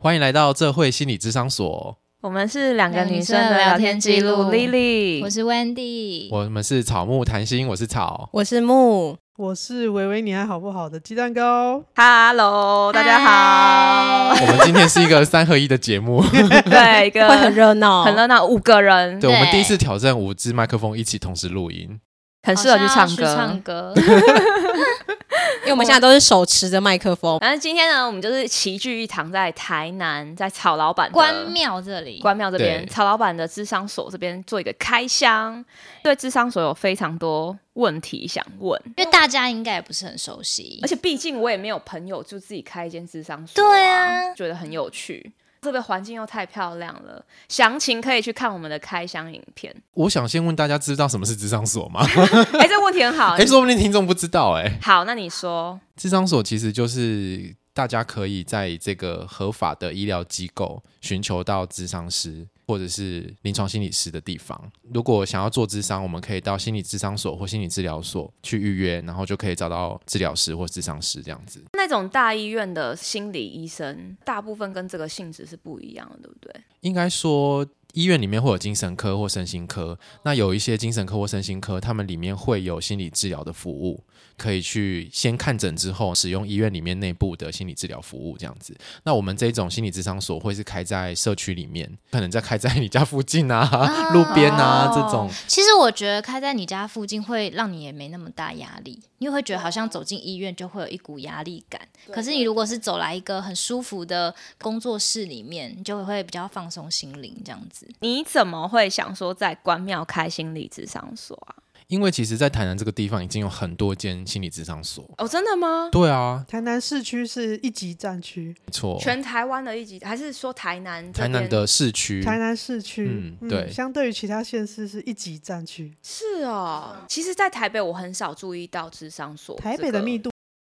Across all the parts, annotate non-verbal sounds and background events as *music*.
欢迎来到这会心理智商所。我们是两个女生的聊天记录，Lily，我是 Wendy，我们是草木谈心，我是草，我是木，我是维维，你还好不好的鸡蛋糕，Hello，大家好。*laughs* 我们今天是一个三合一的节目，*laughs* 对，一个会很热闹，很热闹，五个人。对，我们第一次挑战五支麦克风一起同时录音，很适合去唱歌，唱歌。因为我们现在都是手持着麦克风，然后今天呢，我们就是齐聚一堂，在台南，在曹老板关庙这里，关庙这边，曹老板的智商所这边做一个开箱。对智商所有非常多问题想问，因为大家应该也不是很熟悉，而且毕竟我也没有朋友就自己开一间智商所，啊，对啊，觉得很有趣。这个环境又太漂亮了，详情可以去看我们的开箱影片。我想先问大家，知道什么是智商所吗？*laughs* 哎、欸，这个问题很好。哎、欸，说不定听众不知道、欸。哎，好，那你说，智商所其实就是大家可以在这个合法的医疗机构寻求到智商师。或者是临床心理师的地方，如果想要做智商，我们可以到心理智商所或心理治疗所去预约，然后就可以找到治疗师或智商师这样子。那种大医院的心理医生，大部分跟这个性质是不一样的，对不对？应该说。医院里面会有精神科或身心科，那有一些精神科或身心科，他们里面会有心理治疗的服务，可以去先看诊之后使用医院里面内部的心理治疗服务这样子。那我们这种心理咨商所会是开在社区里面，可能在开在你家附近啊、啊路边啊这种。其实我觉得开在你家附近会让你也没那么大压力，因为会觉得好像走进医院就会有一股压力感。可是你如果是走来一个很舒服的工作室里面，你就会比较放松心灵这样子。你怎么会想说在关庙开心理咨商所啊？因为其实，在台南这个地方已经有很多间心理咨商所。哦，真的吗？对啊，台南市区是一级战区，没错，全台湾的一级，还是说台南？台南的市区，台南市区，嗯，对，相对于其他县市是一级战区。是哦，其实，在台北我很少注意到智商所，台北的密度。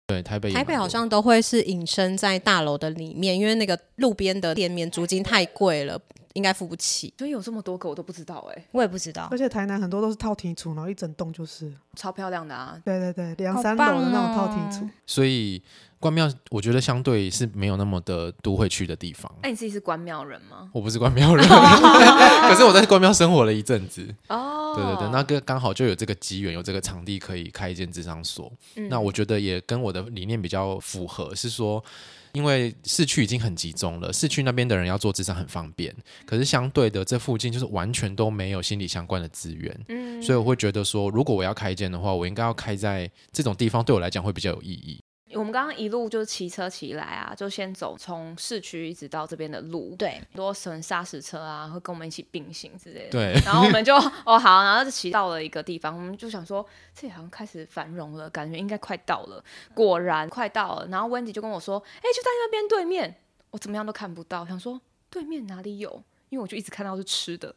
对，台北台北好像都会是隐身在大楼的里面，因为那个路边的店面租金太贵了，应该付不起。所以有这么多个我都不知道哎、欸，我也不知道。而且台南很多都是套厅处，然后一整栋就是超漂亮的啊。对对对，两三楼的那种套厅处。哦、所以关庙，我觉得相对是没有那么的都会去的地方。那、欸、你自己是关庙人吗？我不是关庙人，*laughs* 可是我在关庙生活了一阵子。哦。对对对，那个刚好就有这个机缘，有这个场地可以开一间智商所。嗯、那我觉得也跟我的理念比较符合，是说，因为市区已经很集中了，市区那边的人要做咨商很方便。可是相对的，这附近就是完全都没有心理相关的资源。嗯，所以我会觉得说，如果我要开一间的话，我应该要开在这种地方，对我来讲会比较有意义。我们刚刚一路就是骑车骑来啊，就先走从市区一直到这边的路，对，很多神砂石车啊，会跟我们一起并行之类的。对，然后我们就 *laughs* 哦好，然后就骑到了一个地方，我们就想说这里好像开始繁荣了，感觉应该快到了。果然快到了，然后 Wendy 就跟我说：“哎，就在那边对面。”我怎么样都看不到，想说对面哪里有？因为我就一直看到是吃的，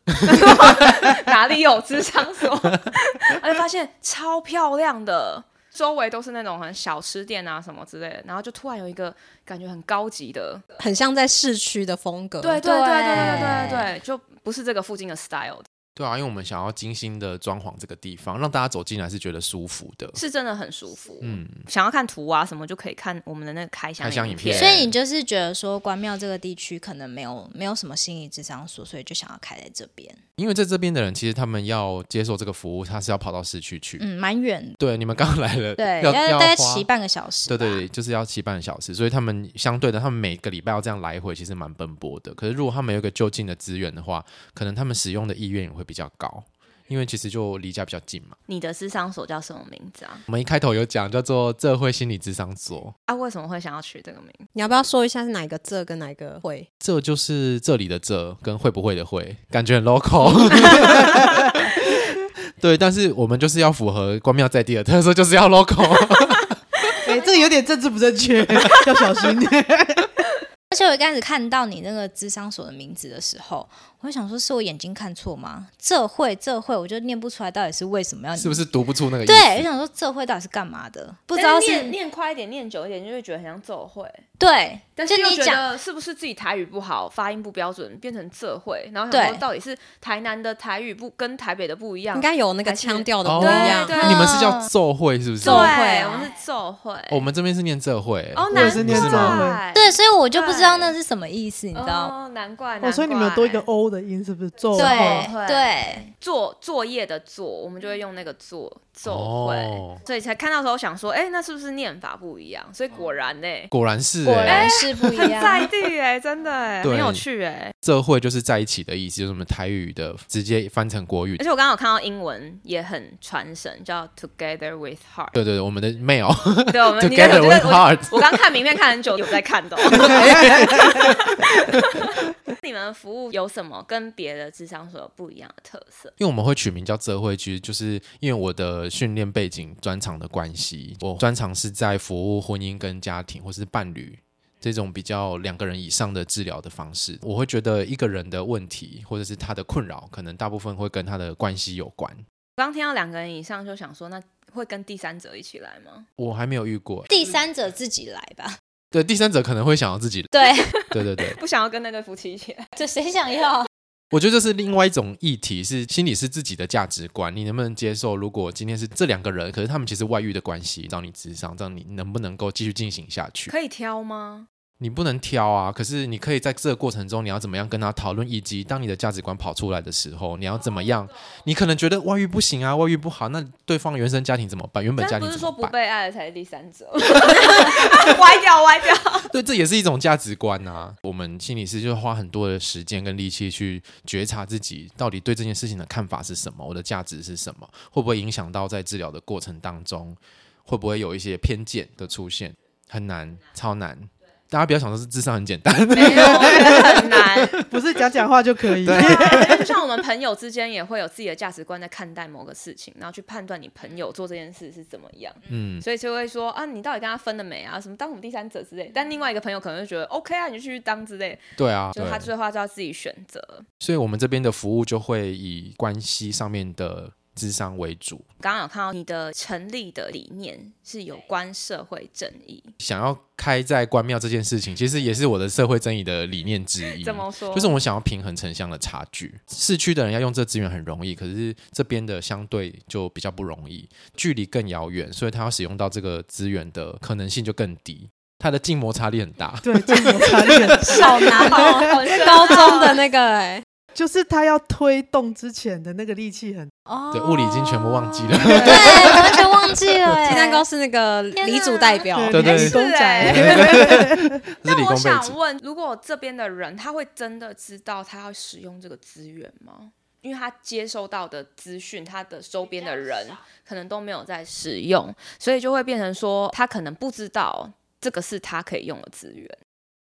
*laughs* 哪里有吃场所？*laughs* 而且发现超漂亮的。周围都是那种很小吃店啊什么之类的然后就突然有一个感觉很高级的很像在市区的风格。对对对对对对对就不是这个附近的 style 对啊，因为我们想要精心的装潢这个地方，让大家走进来是觉得舒服的，是真的很舒服。嗯，想要看图啊什么就可以看我们的那个开箱开箱影片。所以你就是觉得说关庙这个地区可能没有没有什么心理智商所，所以就想要开在这边。因为在这边的人，其实他们要接受这个服务，他是要跑到市区去，嗯，蛮远。对，你们刚来了，对，要大概骑半个小时。对对对，就是要骑半个小时，所以他们相对的，他们每个礼拜要这样来回，其实蛮奔波的。可是如果他们有一个就近的资源的话，可能他们使用的意愿也会比较高。因为其实就离家比较近嘛。你的智商所叫什么名字啊？我们一开头有讲叫做“这会心理智商所”。啊，为什么会想要取这个名？你要不要说一下是哪个“这”跟哪个“会”？这就是这里的“这”跟会不会的“会”，感觉很 local。*laughs* 对，但是我们就是要符合关庙在地的特色，就是要 local。*laughs* *laughs* 哎、欸，这个有点政治不正确，要小心点。而且我一开始看到你那个智商所的名字的时候，我想说，是我眼睛看错吗？这会这会，我就念不出来，到底是为什么要？是不是读不出那个意思？对，我想说这会到底是干嘛的？不知道是念念快一点，念久一点，就会觉得很像这会。对，但是你讲是不是自己台语不好，发音不标准，变成这会？然后想说到底是台南的台语不跟台北的不一样？应该有那个腔调的不一样。对，你们是叫奏会是不是？奏会，我们是奏会。我们这边是念这会。哦，难是念这会。对，所以我就不知道那是什么意思，你知道？哦，难怪。哦，所以你们有多一个 O 的音，是不是？作。对对，作作业的作，我们就会用那个作奏会，所以才看到的时候想说，哎，那是不是念法不一样？所以果然呢，果然是，果然是不。很在地哎，真的哎，很有趣哎。这会就是在一起的意思，就是我们台语的直接翻成国语。而且我刚刚有看到英文也很传神，叫 Together with Heart。对对对，我们的 mail。*laughs* 对，我们 *laughs* Together with Heart。我刚看名片看很久，有在看的。*laughs* 你们服务有什么跟别的智商所有不一样的特色？因为我们会取名叫这会，其实就是因为我的训练背景专长的关系，我专长是在服务婚姻跟家庭或是伴侣。这种比较两个人以上的治疗的方式，我会觉得一个人的问题或者是他的困扰，可能大部分会跟他的关系有关。刚听到两个人以上，就想说，那会跟第三者一起来吗？我还没有遇过，第三者自己来吧。对，第三者可能会想要自己来。对，对 *laughs* 对对，*laughs* 不想要跟那对夫妻一起来，*laughs* 这谁想要？我觉得这是另外一种议题，是心理是自己的价值观，你能不能接受？如果今天是这两个人，可是他们其实外遇的关系，找你智商，这样你能不能够继续进行下去？可以挑吗？你不能挑啊，可是你可以在这个过程中，你要怎么样跟他讨论，以及当你的价值观跑出来的时候，你要怎么样？你可能觉得外遇不行啊，外遇不好，那对方原生家庭怎么办？原本家庭？不是说不被爱的才是第三者 *laughs* *laughs* 歪掉歪掉。对，这也是一种价值观啊。我们心理师就花很多的时间跟力气去觉察自己到底对这件事情的看法是什么，我的价值是什么，会不会影响到在治疗的过程当中，会不会有一些偏见的出现？很难，超难。大家不要想说是智商很简单，*laughs* 没有很难，*laughs* 不是讲讲话就可以。*laughs* 就像我们朋友之间也会有自己的价值观在看待某个事情，然后去判断你朋友做这件事是怎么样。嗯，所以就会说啊，你到底跟他分了没啊？什么当我们第三者之类。但另外一个朋友可能就觉得 OK 啊，你就去当之类。对啊，就他最后就要自己选择。所以我们这边的服务就会以关系上面的。咨商为主。刚刚有看到你的成立的理念是有关社会正义，想要开在关庙这件事情，其实也是我的社会正义的理念之一。怎么说？就是我想要平衡城乡的差距。市区的人要用这资源很容易，可是这边的相对就比较不容易，距离更遥远，所以他要使用到这个资源的可能性就更低，它的静摩擦力很大。对，静摩擦力很大。*laughs* 好难哦，*laughs* 高中的那个哎、欸。就是他要推动之前的那个力气很哦，对，物理已经全部忘记了，对，完全忘记了。*laughs* 鸡蛋糕是那个李主代表，对对，*laughs* 理工仔。那我想问，如果这边的人他会真的知道他要使用这个资源吗？因为他接收到的资讯，他的周边的人可能都没有在使用，所以就会变成说，他可能不知道这个是他可以用的资源。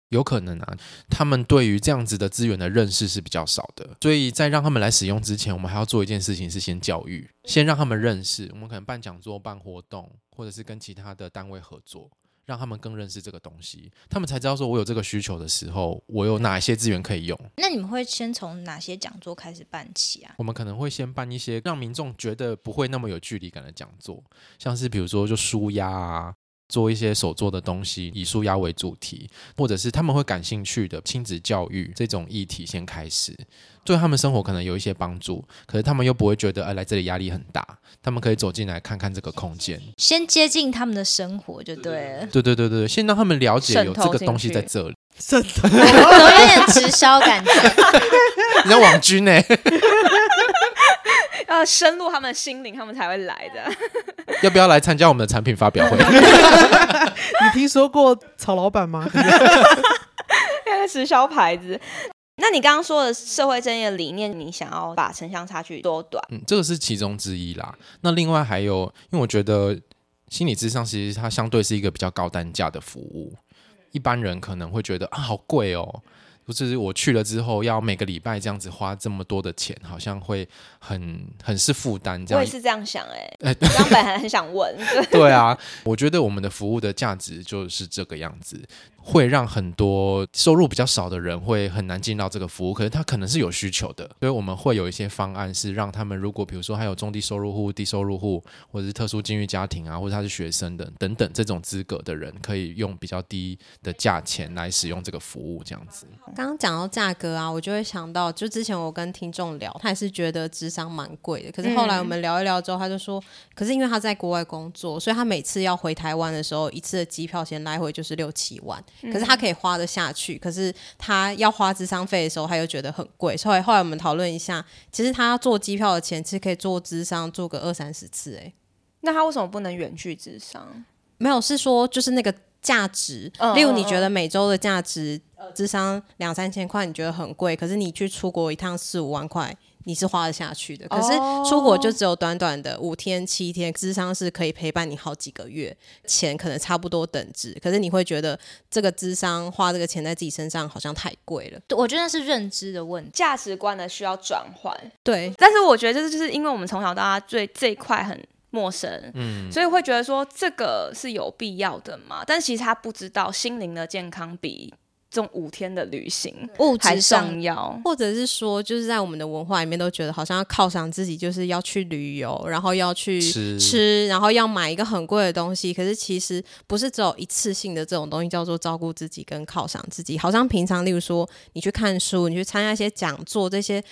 有可能啊，他们对于这样子的资源的认识是比较少的，所以在让他们来使用之前，我们还要做一件事情，是先教育，先让他们认识。我们可能办讲座、办活动，或者是跟其他的单位合作，让他们更认识这个东西，他们才知道说，我有这个需求的时候，我有哪些资源可以用。那你们会先从哪些讲座开始办起啊？我们可能会先办一些让民众觉得不会那么有距离感的讲座，像是比如说就舒压啊。做一些手做的东西，以舒压为主题，或者是他们会感兴趣的亲子教育这种议题先开始，对他们生活可能有一些帮助。可是他们又不会觉得，哎，来这里压力很大。他们可以走进来看看这个空间，先接近他们的生活就对了。对对对对，先让他们了解有这个东西在这里。渗透，*laughs* 有点直销感觉。*laughs* 你像网军呢、欸？要深入他们心灵，他们才会来的。*laughs* 要不要来参加我们的产品发表会？*laughs* *laughs* 你听说过曹老板吗？那个直销牌子。那你刚刚说的社会正义的理念，你想要把城乡差距缩短？嗯，这个是其中之一啦。那另外还有，因为我觉得心理咨商其实它相对是一个比较高单价的服务，一般人可能会觉得啊，好贵哦。就是我去了之后，要每个礼拜这样子花这么多的钱，好像会很很是负担。这样我也是这样想哎、欸，刚、欸、本来很想问。*laughs* 对，对啊，我觉得我们的服务的价值就是这个样子。会让很多收入比较少的人会很难进到这个服务，可是他可能是有需求的，所以我们会有一些方案是让他们，如果比如说还有中低收入户、低收入户，或者是特殊境遇家庭啊，或者他是学生的等等这种资格的人，可以用比较低的价钱来使用这个服务，这样子。刚刚讲到价格啊，我就会想到，就之前我跟听众聊，他也是觉得智商蛮贵的，可是后来我们聊一聊之后，他就说，可是因为他在国外工作，所以他每次要回台湾的时候，一次的机票钱来回就是六七万。可是他可以花得下去，可是他要花智商费的时候，他又觉得很贵。所以后来我们讨论一下，其实他做机票的钱，其实可以做智商做个二三十次。哎，那他为什么不能远距智商？没有，是说就是那个价值。例如你觉得每周的价值智商两三千块，你觉得很贵，可是你去出国一趟四五万块。你是花得下去的，可是出国就只有短短的五天七天，智商是可以陪伴你好几个月，钱可能差不多等值，可是你会觉得这个智商花这个钱在自己身上好像太贵了。我觉得是认知的问题，价值观的需要转换。对，但是我觉得这就是因为我们从小到大对这一块很陌生，嗯，所以会觉得说这个是有必要的嘛？但其实他不知道心灵的健康比。这种五天的旅行，物质上要，或者是说，就是在我们的文化里面都觉得，好像要犒赏自己，就是要去旅游，然后要去吃，吃，然后要买一个很贵的东西。可是其实不是只有一次性的这种东西叫做照顾自己跟犒赏自己。好像平常，例如说你去看书，你去参加一些讲座，这些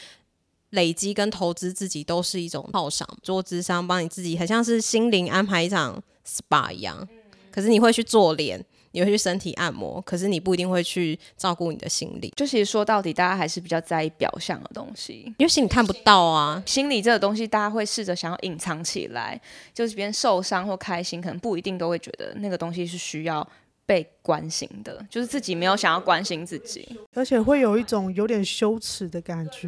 累积跟投资自己都是一种犒赏。做智商帮你自己，很像是心灵安排一场 SPA 一样。可是你会去做脸。你会去身体按摩，可是你不一定会去照顾你的心理。就其实说到底，大家还是比较在意表象的东西，因为心里看不到啊。心理这个东西，大家会试着想要隐藏起来，就是别人受伤或开心，可能不一定都会觉得那个东西是需要。被关心的，就是自己没有想要关心自己，而且会有一种有点羞耻的感觉。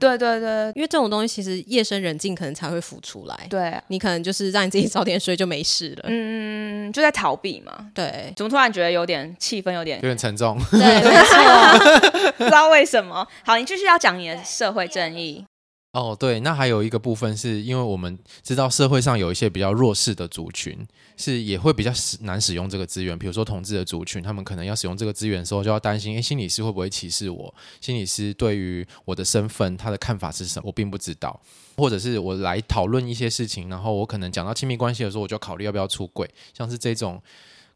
对对对，因为这种东西其实夜深人静可能才会浮出来。对啊，你可能就是让你自己早点睡就没事了。嗯，就在逃避嘛。对，怎么突然觉得有点气氛有点有点沉重？对，没错，*laughs* 不知道为什么。好，你继续要讲你的社会正义。哦，对，那还有一个部分是因为我们知道社会上有一些比较弱势的族群，是也会比较使难使用这个资源，比如说同志的族群，他们可能要使用这个资源的时候，就要担心，诶，心理师会不会歧视我？心理师对于我的身份，他的看法是什么？我并不知道，或者是我来讨论一些事情，然后我可能讲到亲密关系的时候，我就考虑要不要出柜，像是这种。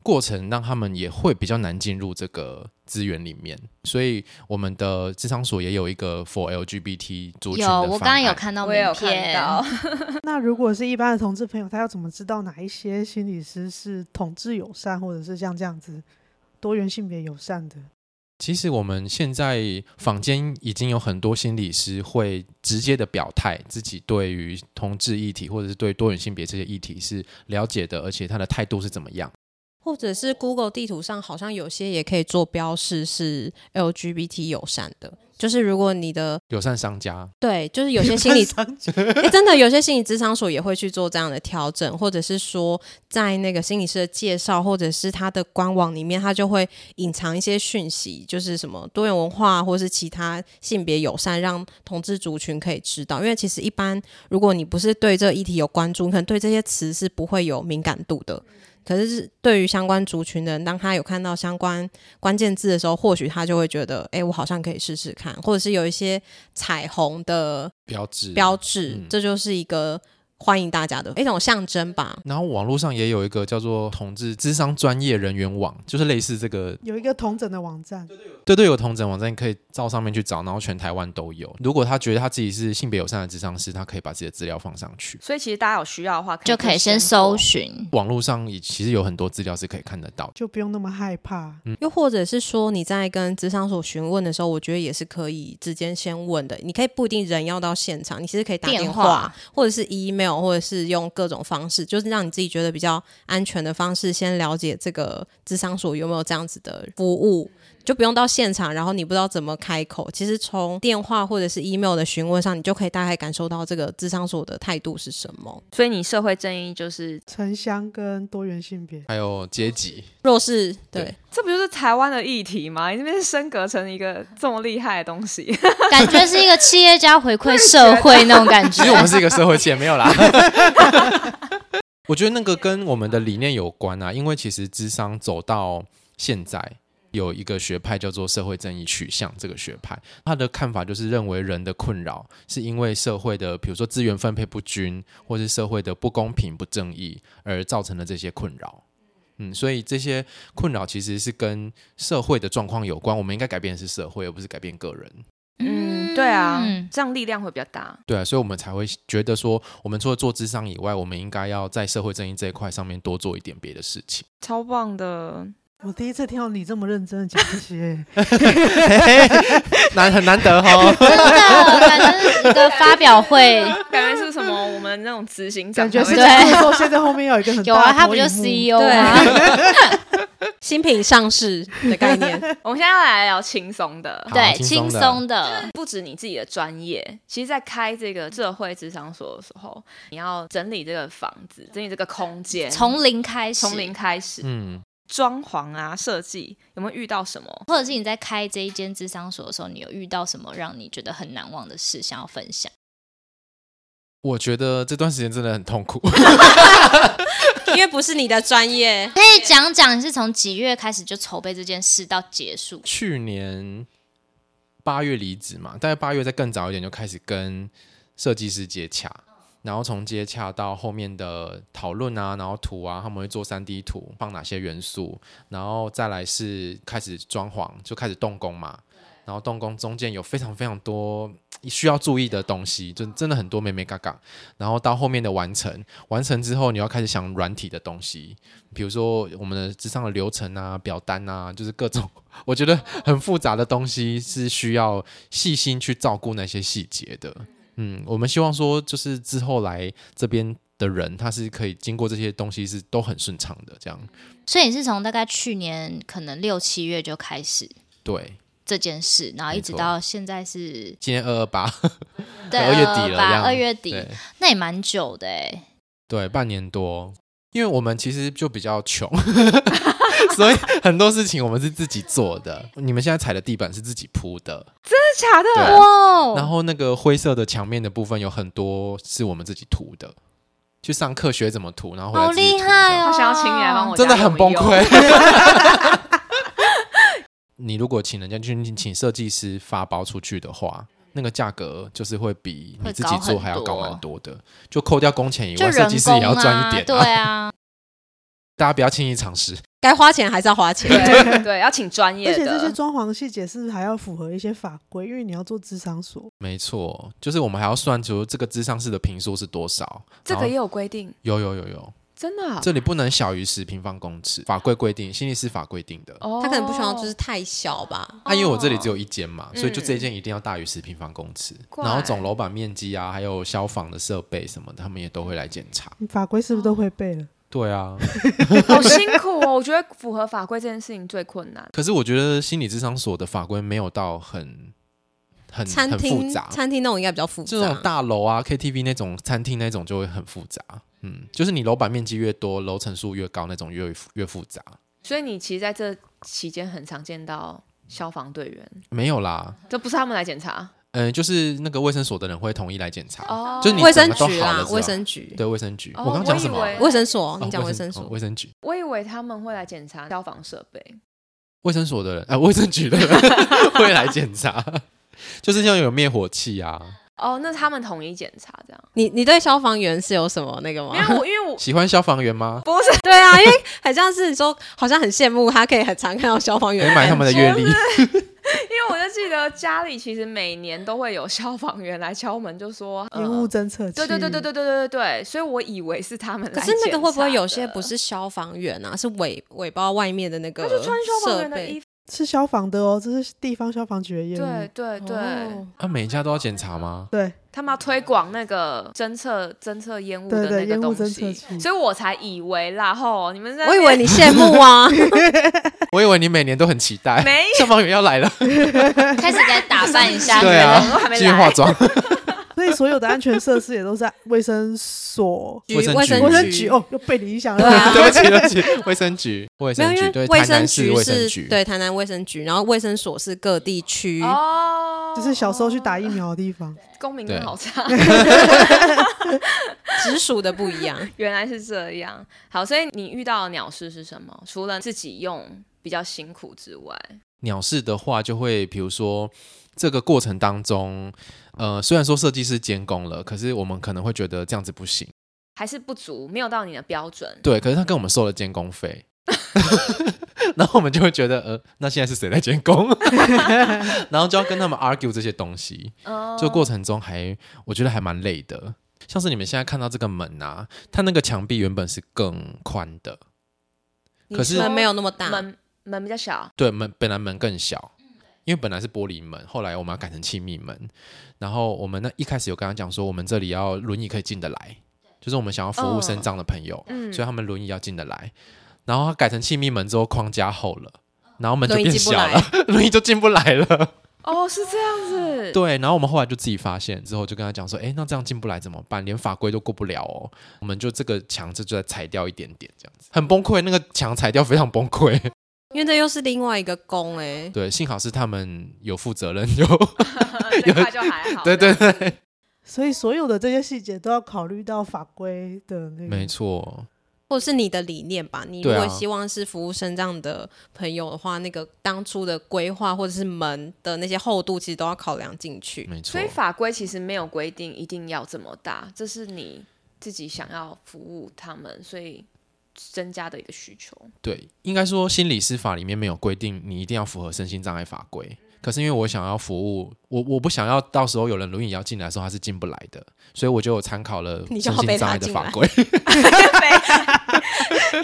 过程让他们也会比较难进入这个资源里面，所以我们的智商所也有一个 for LGBT 族群的。有，我刚刚有看到，我也有看到。*laughs* 那如果是一般的同志朋友，他要怎么知道哪一些心理师是同志友善，或者是像这样子多元性别友善的？其实我们现在坊间已经有很多心理师会直接的表态，自己对于同志议题或者是对多元性别这些议题是了解的，而且他的态度是怎么样。或者是 Google 地图上好像有些也可以做标示是 LGBT 友善的，就是如果你的友善商家，对，就是有些心理商家，哎，真的有些心理咨商所也会去做这样的调整，或者是说在那个心理师的介绍或者是他的官网里面，他就会隐藏一些讯息，就是什么多元文化或是其他性别友善，让同志族群可以知道。因为其实一般如果你不是对这个议题有关注，可能对这些词是不会有敏感度的。可是，对于相关族群的人，当他有看到相关关键字的时候，或许他就会觉得，哎、欸，我好像可以试试看，或者是有一些彩虹的标志，标志，嗯、这就是一个。欢迎大家的一种象征吧。然后网络上也有一个叫做“同志智商专业人员网”，就是类似这个有一个同诊的网站。对对，有同诊网站，你可以照上面去找，然后全台湾都有。如果他觉得他自己是性别友善的智商师，他可以把自己的资料放上去。所以其实大家有需要的话，可就可以先搜寻网络上，也其实有很多资料是可以看得到，就不用那么害怕。嗯，又或者是说你在跟智商所询问的时候，我觉得也是可以直接先问的。你可以不一定人要到现场，你其实可以打电话，电话或者是 email，或者是用。各种方式，就是让你自己觉得比较安全的方式，先了解这个智商所有没有这样子的服务。就不用到现场，然后你不知道怎么开口。其实从电话或者是 email 的询问上，你就可以大概感受到这个智商所的态度是什么。所以你社会正义就是城乡跟多元性别，还有阶级弱势。对，对这不就是台湾的议题吗？你这边升格成一个这么厉害的东西，*laughs* 感觉是一个企业家回馈社会那种感觉。其实我们是一个社会企业，没有啦。*laughs* 我觉得那个跟我们的理念有关啊，因为其实智商走到现在。有一个学派叫做社会正义取向，这个学派他的看法就是认为人的困扰是因为社会的，比如说资源分配不均，或是社会的不公平不正义而造成的这些困扰。嗯，所以这些困扰其实是跟社会的状况有关。我们应该改变的是社会，而不是改变个人。嗯，对啊，这样力量会比较大。对啊，所以我们才会觉得说，我们除了做智商以外，我们应该要在社会正义这一块上面多做一点别的事情。超棒的！我第一次听到你这么认真的讲这些，*laughs* 难很难得哈、哦。*laughs* 真的，感觉是一个发表会，*laughs* 感觉是什么？我们那种执行长，感觉是在说现在后面有一个很大的有啊，他不就 CEO 吗？新品上市的概念。我们现在要来聊轻松的，对，轻松的。不止你自己的专业，其实，在开这个社会咨商所的时候，你要整理这个房子，整理这个空间，从零开始，从零开始，嗯。装潢啊，设计有没有遇到什么？或者是你在开这一间智商所的时候，你有遇到什么让你觉得很难忘的事，想要分享？我觉得这段时间真的很痛苦，*laughs* *laughs* 因为不是你的专业。可以讲讲你是从几月开始就筹备这件事到结束？去年八月离职嘛，大概八月再更早一点就开始跟设计师接洽。然后从接洽到后面的讨论啊，然后图啊，他们会做三 D 图，放哪些元素，然后再来是开始装潢，就开始动工嘛。然后动工中间有非常非常多需要注意的东西，就真的很多眉眉角角。然后到后面的完成，完成之后你要开始想软体的东西，比如说我们的咨商的流程啊、表单啊，就是各种 *laughs* 我觉得很复杂的东西，是需要细心去照顾那些细节的。嗯，我们希望说，就是之后来这边的人，他是可以经过这些东西是都很顺畅的，这样。所以你是从大概去年可能六七月就开始对这件事，然后一直到现在是今年二二八 *laughs* *laughs* 对，二月底了，二月底，那也蛮久的哎。对，半年多，因为我们其实就比较穷。*laughs* *laughs* 所以很多事情我们是自己做的。你们现在踩的地板是自己铺的，真的假的？然后那个灰色的墙面的部分有很多是我们自己涂的。去上课学怎么涂，然后好厉害哦！我想要请你来帮我，真的很崩溃。*laughs* 你如果请人家去请设计师发包出去的话，那个价格就是会比你自己做还要高蛮多的。就扣掉工钱以外，设计师也要赚一点。对啊。大家不要轻易尝试，该花钱还是要花钱。对 *laughs* 对，要请专业的。而且这些装潢细节是不是还要符合一些法规？因为你要做智商所。没错，就是我们还要算出这个智商室的平数是多少。这个也有规定。有有有有，真的啊？这里不能小于十平方公尺，法规规定，心理师法规定的。哦，他可能不希望就是太小吧？啊，因为我这里只有一间嘛，所以就这一间一定要大于十平方公尺。然后总楼板面积啊，还有消防的设备什么的，他们也都会来检查。法规是不是都会背了？对啊，*laughs* 好辛苦哦！我觉得符合法规这件事情最困难。可是我觉得心理智商所的法规没有到很很很复杂，餐厅那种应该比较复杂。这种大楼啊，KTV 那种餐厅那种就会很复杂。嗯，就是你楼板面积越多，楼层数越高，那种越越复杂。所以你其实在这期间很常见到消防队员？没有啦，这不是他们来检查。嗯，就是那个卫生所的人会统一来检查，哦、就是你卫生局啦，卫生局，对卫生局。哦、我刚刚讲什么？卫生所，你讲卫生所，卫、哦、生局。我以为他们会来检查消防设备。卫生所的人，啊，卫生局的人 *laughs* 会来检查，就是像有灭火器啊。哦，那他们统一检查这样。你你对消防员是有什么那个吗？因为我因为我喜欢消防员吗？不是，对啊，因为好像是说，好像很羡慕他可以很常看到消防员，可以买他们的阅历。*laughs* 因为我就记得家里其实每年都会有消防员来敲门，就说 *laughs* 烟雾侦测器。对对对对对对对对，所以我以为是他们来。可是那个会不会有些不是消防员啊？是尾尾包外面的那个？他就穿消防员的衣服。是消防的哦，这是地方消防局的业务。对对对，啊，每一家都要检查吗？对，他们要推广那个侦测侦测烟雾的那个东西，所以我才以为啦。吼，你们在，我以为你羡慕啊，*laughs* 我以为你每年都很期待，没消防员要来了，*laughs* 开始在打扮一下，对啊，继续化妆。所以所有的安全设施也都在卫生所、卫生局、卫生局哦，又被你影响了。对不起，对不起，卫生局、卫生局对，卫生局卫生局对台南卫生局，然后卫生所是各地区哦，就是小时候去打疫苗的地方。*laughs* 公民真好差，*laughs* 直属的不一样，*laughs* 原来是这样。好，所以你遇到的鸟事是什么？除了自己用。比较辛苦之外，鸟事的话就会，比如说这个过程当中，呃，虽然说设计师监工了，可是我们可能会觉得这样子不行，还是不足，没有到你的标准。对，可是他跟我们收了监工费，*laughs* 然后我们就会觉得，呃，那现在是谁在监工？*laughs* 然后就要跟他们 argue 这些东西，就过程中还我觉得还蛮累的。像是你们现在看到这个门啊，它那个墙壁原本是更宽的，可是门没有那么大，门门比较小。对，门本来门更小，因为本来是玻璃门，后来我们要改成气密门。然后我们那一开始有跟他讲说，我们这里要轮椅可以进得来，就是我们想要服务身障的朋友，嗯，所以他们轮椅要进得来。然后他改成气密门之后，框架厚了，然后门就变小了，*laughs* 轮椅就进不来了。哦，是这样子。对，然后我们后来就自己发现，之后就跟他讲说，哎，那这样进不来怎么办？连法规都过不了哦。我们就这个墙这就再裁掉一点点，这样子很崩溃。那个墙裁掉非常崩溃，因为这又是另外一个工哎。对，幸好是他们有负责任，*laughs* 有有就还好。对对对。所以所有的这些细节都要考虑到法规的那个。没错。或者是你的理念吧，你如果希望是服务生这样的朋友的话，啊、那个当初的规划或者是门的那些厚度，其实都要考量进去。没错，所以法规其实没有规定一定要这么大，这是你自己想要服务他们，所以增加的一个需求。对，应该说心理师法里面没有规定你一定要符合身心障碍法规。可是因为我想要服务我，我不想要到时候有人轮椅要进来的时候他是进不来的，所以我就有参考了身心障碍的法规。*laughs* *laughs* 你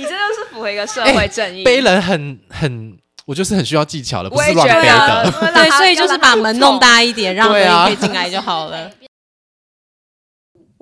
这就是符合一个社会正义。欸、背人很很，我就是很需要技巧的，不是乱背的。*laughs* 对，所以就是把门弄大一点，让轮椅可以进来就好了。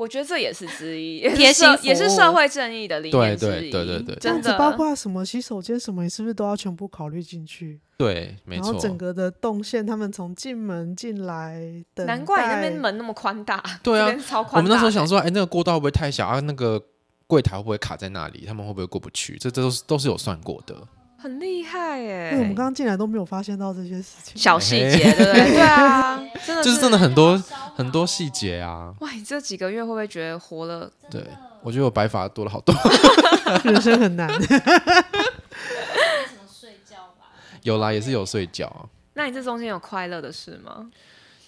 我觉得这也是之一，也是也是社会正义的理念之一。对对对对，这样子包括什么洗手间什么，你是不是都要全部考虑进去？对，没错。然后整个的动线，他们从进门进来，难怪你那边门那么宽大。*laughs* 对啊，我们那时候想说，哎，那个过道会不会太小啊？那个柜台会不会卡在那里？他们会不会过不去？这这都是都是有算过的。很厉害耶！我们刚刚进来都没有发现到这些事情，小细节，对不对？*laughs* 对啊，真的就是真的很多很多细节啊！哇，你这几个月会不会觉得活了？对，我觉得我白发多了好多，*laughs* 人生很难。*laughs* 有啦，也是有睡觉。那你这中间有快乐的事吗？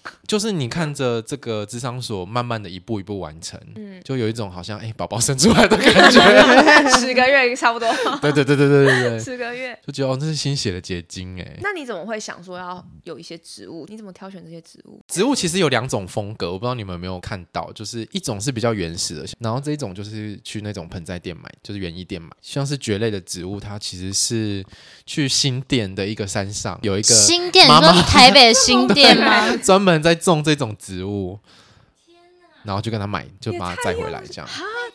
*laughs* 就是你看着这个智商所慢慢的一步一步完成，嗯，就有一种好像哎宝宝生出来的感觉，*laughs* 十个月 *laughs* 差不多，对对对对对对对，十个月就觉得哦，这是心血的结晶哎。那你怎么会想说要有一些植物？你怎么挑选这些植物？植物其实有两种风格，我不知道你们有没有看到，就是一种是比较原始的，然后这一种就是去那种盆栽店买，就是园艺店买，像是蕨类的植物，它其实是去新店的一个山上有一个新店，你说是台北的新店吗？专门。在种这种植物，然后就跟他买，就把它带回来，这样。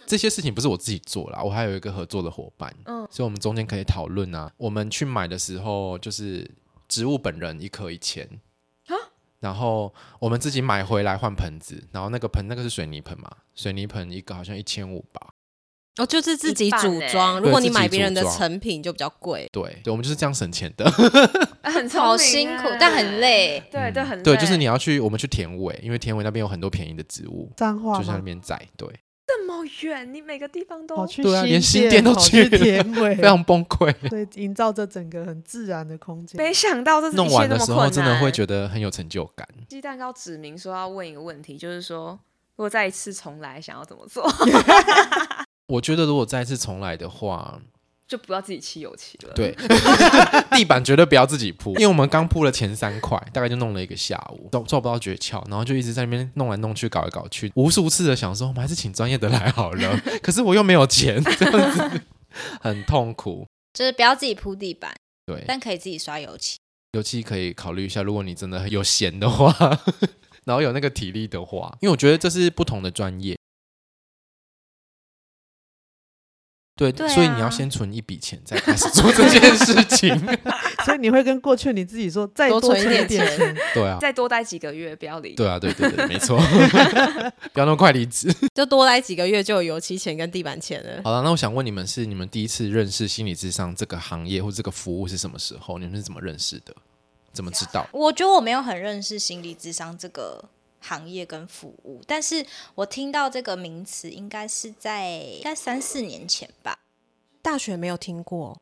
这些事情不是我自己做啦，我还有一个合作的伙伴，嗯，所以我们中间可以讨论啊。我们去买的时候，就是植物本人一颗一千，然后我们自己买回来换盆子，然后那个盆那个是水泥盆嘛，水泥盆一个好像一千五吧。哦，就是自己组装。如果你买别人的成品，就比较贵。对，对，我们就是这样省钱的。*laughs* 很好辛苦，但很累。对，对，很累。对，就是你要去，我们去田尾，因为田尾那边有很多便宜的植物，就在那边摘。对，这么远，你每个地方都去，对啊，连新店都去田尾，*laughs* 非常崩溃。*laughs* 对，营造这整个很自然的空间。没想到这弄完的时候，真的会觉得很有成就感。鸡蛋糕指明说要问一个问题，就是说，如果再一次重来，想要怎么做？我觉得如果再次重来的话，就不要自己漆油漆了。对，*laughs* 地板绝对不要自己铺，因为我们刚铺了前三块，大概就弄了一个下午，都做不到诀窍，然后就一直在那边弄来弄去，搞来搞去，无数次的想说，我们还是请专业的来好了。可是我又没有钱，这样子很痛苦。就是不要自己铺地板，对，但可以自己刷油漆。油漆可以考虑一下，如果你真的有闲的话，*laughs* 然后有那个体力的话，因为我觉得这是不同的专业。对，对啊、所以你要先存一笔钱，再开始做这件事情。*laughs* 所以你会跟过去你自己说，再多存一点钱，对啊，再多待几个月，不要离。对啊，对对对，没错，*laughs* 不要那么快离职，*laughs* 就多待几个月就有油漆钱跟地板钱了。好了，那我想问你们，是你们第一次认识心理智商这个行业或这个服务是什么时候？你们是怎么认识的？怎么知道？我觉得我没有很认识心理智商这个。行业跟服务，但是我听到这个名词应该是在应该三四年前吧。大学没有听过，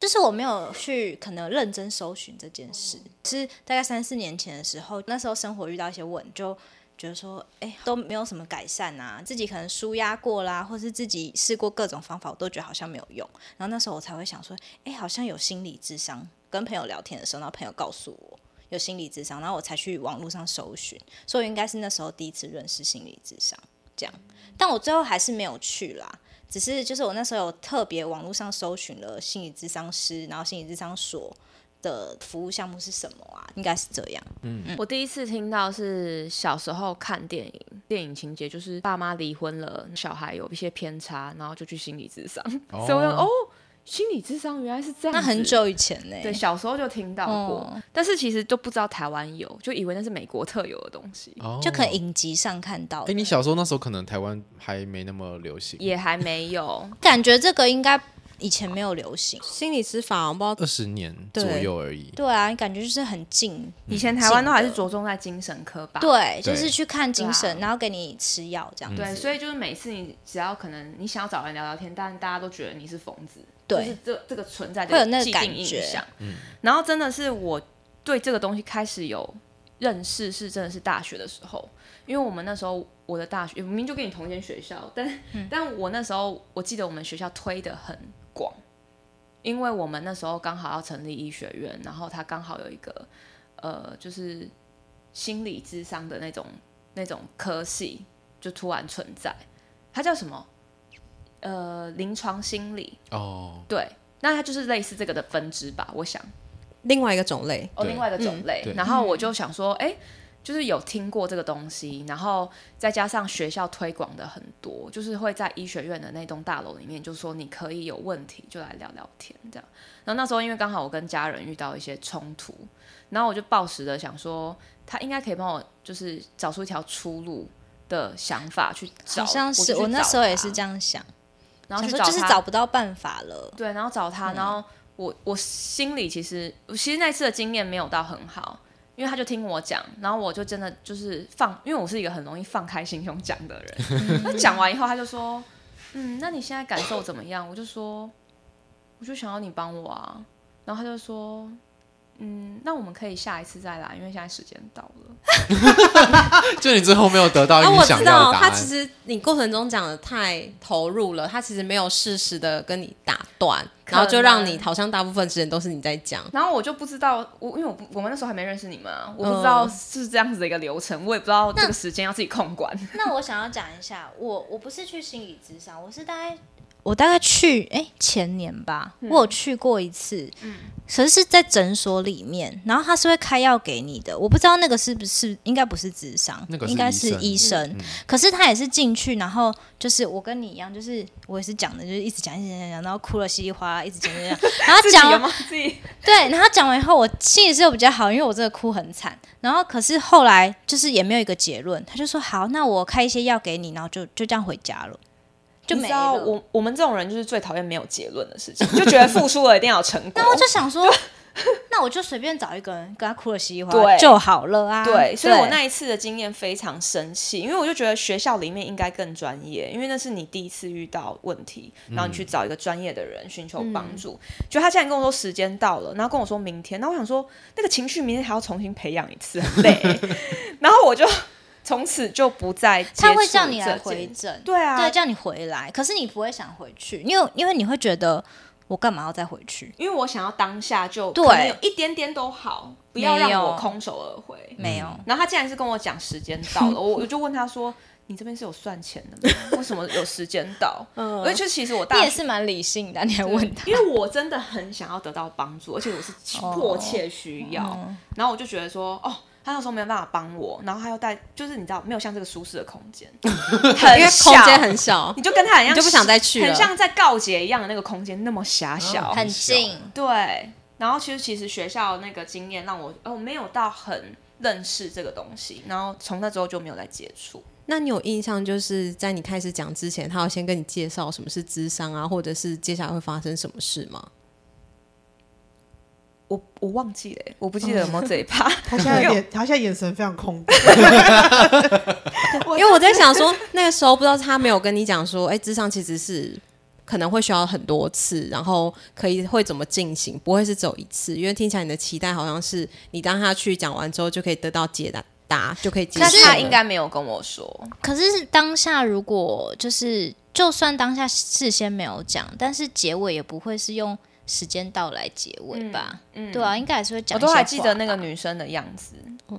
就是我没有去可能认真搜寻这件事，是大概三四年前的时候，那时候生活遇到一些问题，就觉得说，哎，都没有什么改善啊，自己可能舒压过啦，或是自己试过各种方法，我都觉得好像没有用。然后那时候我才会想说，哎，好像有心理智商。跟朋友聊天的时候，然后朋友告诉我有心理智商，然后我才去网络上搜寻，所以应该是那时候第一次认识心理智商这样。但我最后还是没有去啦。只是就是我那时候有特别网络上搜寻了心理智商师，然后心理智商所的服务项目是什么啊？应该是这样。嗯，嗯，我第一次听到是小时候看电影，电影情节就是爸妈离婚了，小孩有一些偏差，然后就去心理智商。哦，*laughs* 所以我哦，心理智商原来是这样。那很久以前呢？对，小时候就听到过，哦，但是其实都不知道台湾有，就以为那是美国特有的东西，哦，就可能影集上看到。哎，你小时候那时候可能台湾还没那么流行，也还没有，*laughs* 感觉这个应该。以前没有流行心理师法，我不知道二十年左右而已。对啊，你感觉就是很近。以前台湾都还是着重在精神科吧？对，就是去看精神，然后给你吃药这样。对，所以就是每次你只要可能你想要找人聊聊天，但大家都觉得你是疯子。对，就是这这个存在会有那个感觉。嗯。然后真的是我对这个东西开始有认识，是真的是大学的时候，因为我们那时候我的大学明明就跟你同一间学校，但但我那时候我记得我们学校推的很广。因为我们那时候刚好要成立医学院，然后他刚好有一个呃，就是心理智商的那种那种科系，就突然存在。它叫什么？呃，临床心理。哦。对，那它就是类似这个的分支吧？我想。另外一个种类。哦，另外一个种类。嗯、然后我就想说，哎、欸。就是有听过这个东西，然后再加上学校推广的很多，就是会在医学院的那栋大楼里面，就说你可以有问题就来聊聊天这样。然后那时候因为刚好我跟家人遇到一些冲突，然后我就抱持的想说，他应该可以帮我就是找出一条出路的想法去找。好像是我，我那时候也是这样想，然后就就是找不到办法了。对，然后找他，嗯、然后我我心里其实其实那次的经验没有到很好。因为他就听我讲，然后我就真的就是放，因为我是一个很容易放开心胸讲的人。*laughs* 那讲完以后，他就说：“嗯，那你现在感受怎么样？”我就说：“我就想要你帮我啊。”然后他就说。嗯，那我们可以下一次再来，因为现在时间到了。*laughs* 就你最后没有得到你想要的答案。啊，我知道，他其实你过程中讲的太投入了，他其实没有适时的跟你打断，然后就让你好像大部分时间都是你在讲。然后我就不知道，我因为我我们那时候还没认识你们啊，我不知道是这样子的一个流程，我也不知道这个时间要自己控管。那，那我想要讲一下，我我不是去心理咨商，我是大概。我大概去哎、欸、前年吧，嗯、我有去过一次，嗯，可是是在诊所里面，然后他是会开药给你的，我不知道那个是不是应该不是智商，那个应该是医生，嗯、可是他也是进去，然后就是我跟你一样，就是我也是讲的，就是一直讲一直讲讲讲，然后哭了稀里哗啦，一直讲讲讲，*laughs* 然后讲完 *laughs* 对，然后讲完以后我心里是有比较好，因为我真的哭很惨，然后可是后来就是也没有一个结论，他就说好，那我开一些药给你，然后就就这样回家了。就没了。我我们这种人就是最讨厌没有结论的事情，就觉得付出了一定要有成果。*laughs* 那我就想说，*laughs* 那我就随便找一个人跟他哭了稀里哗啦就好了啊。对，所以我那一次的经验非常生气，因为我就觉得学校里面应该更专业，因为那是你第一次遇到问题，然后你去找一个专业的人寻求帮助。就他现在跟我说时间到了，然后跟我说明天，那我想说那个情绪明天还要重新培养一次，很累。*laughs* 然后我就。从此就不再，他会叫你来回诊，对啊，对，叫你回来。可是你不会想回去，因为因为你会觉得我干嘛要再回去？因为我想要当下就对，一点点都好，不要让我空手而回。没有。然后他竟然是跟我讲时间到了，*laughs* 我我就问他说：“你这边是有算钱的吗？*laughs* 为什么有时间到？” *laughs* 嗯，而且其实我大也是蛮理性的，你还问他，因为我真的很想要得到帮助，而且我是迫切需要。然后我就觉得说，哦。他那时候没有办法帮我，然后他又带，就是你知道，没有像这个舒适的空间，*laughs* 很因为空间很小，你就跟他一样，就不想再去了，很像在告捷一样的那个空间那么狭小，很近，对。然后其实其实学校那个经验让我哦没有到很认识这个东西，然后从那之后就没有再接触。那你有印象就是在你开始讲之前，他要先跟你介绍什么是智商啊，或者是接下来会发生什么事吗？我我忘记了，我不记得有没有这一趴。他现在眼，他现在眼神非常空。*laughs* 因为我在想说，*laughs* 那个时候不知道他没有跟你讲说，哎，智商其实是可能会需要很多次，然后可以会怎么进行，不会是只有一次，因为听起来你的期待好像是你当下去讲完之后就可以得到解答，答就可以。但是他应该没有跟我说。可是当下如果就是，就算当下事先没有讲，但是结尾也不会是用。时间到来结尾吧，嗯，对啊，应该还是会讲。我都还记得那个女生的样子，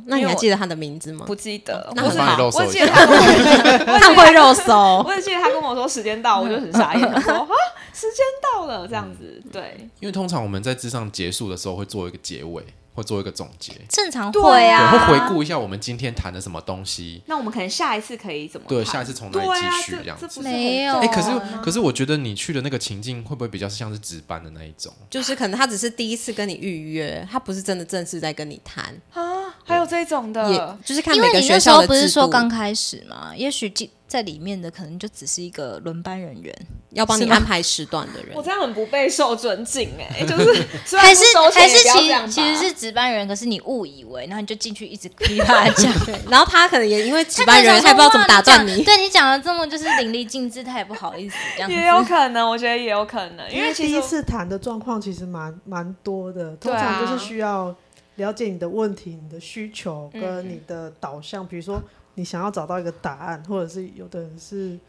那你还记得她的名字吗？不记得，那很好。我记得她，*laughs* 她会肉搜。我也记得她跟我说时间到，我就很傻眼，*laughs* 说啊，时间到了这样子，对。因为通常我们在之上结束的时候会做一个结尾。会做一个总结，正常会啊，会回顾一下我们今天谈的什么东西。那我们可能下一次可以怎么？对，下一次从哪里继续这样子？没有。哎，可是可是，我觉得你去的那个情境会不会比较像是值班的那一种？就是可能他只是第一次跟你预约，他不是真的正式在跟你谈啊。还有这种的，就是看每个学校的制度。不是说刚开始嘛？也许在里面的可能就只是一个轮班人员，要帮你安排时段的人。我这样很不备受尊敬哎，*laughs* 就是还是还是其实其实是值班人，可是你误以为，然后你就进去一直噼啪讲，*laughs* 然后他可能也因为值班人，他也不知道怎么打断你。对你讲的这么就是淋漓尽致，他也不好意思这样。也有可能，我觉得也有可能，因为第一次谈的状况其实蛮蛮多的，通常就是需要了解你的问题、你的需求跟你的导向，比如说。你想要找到一个答案，或者是有的人是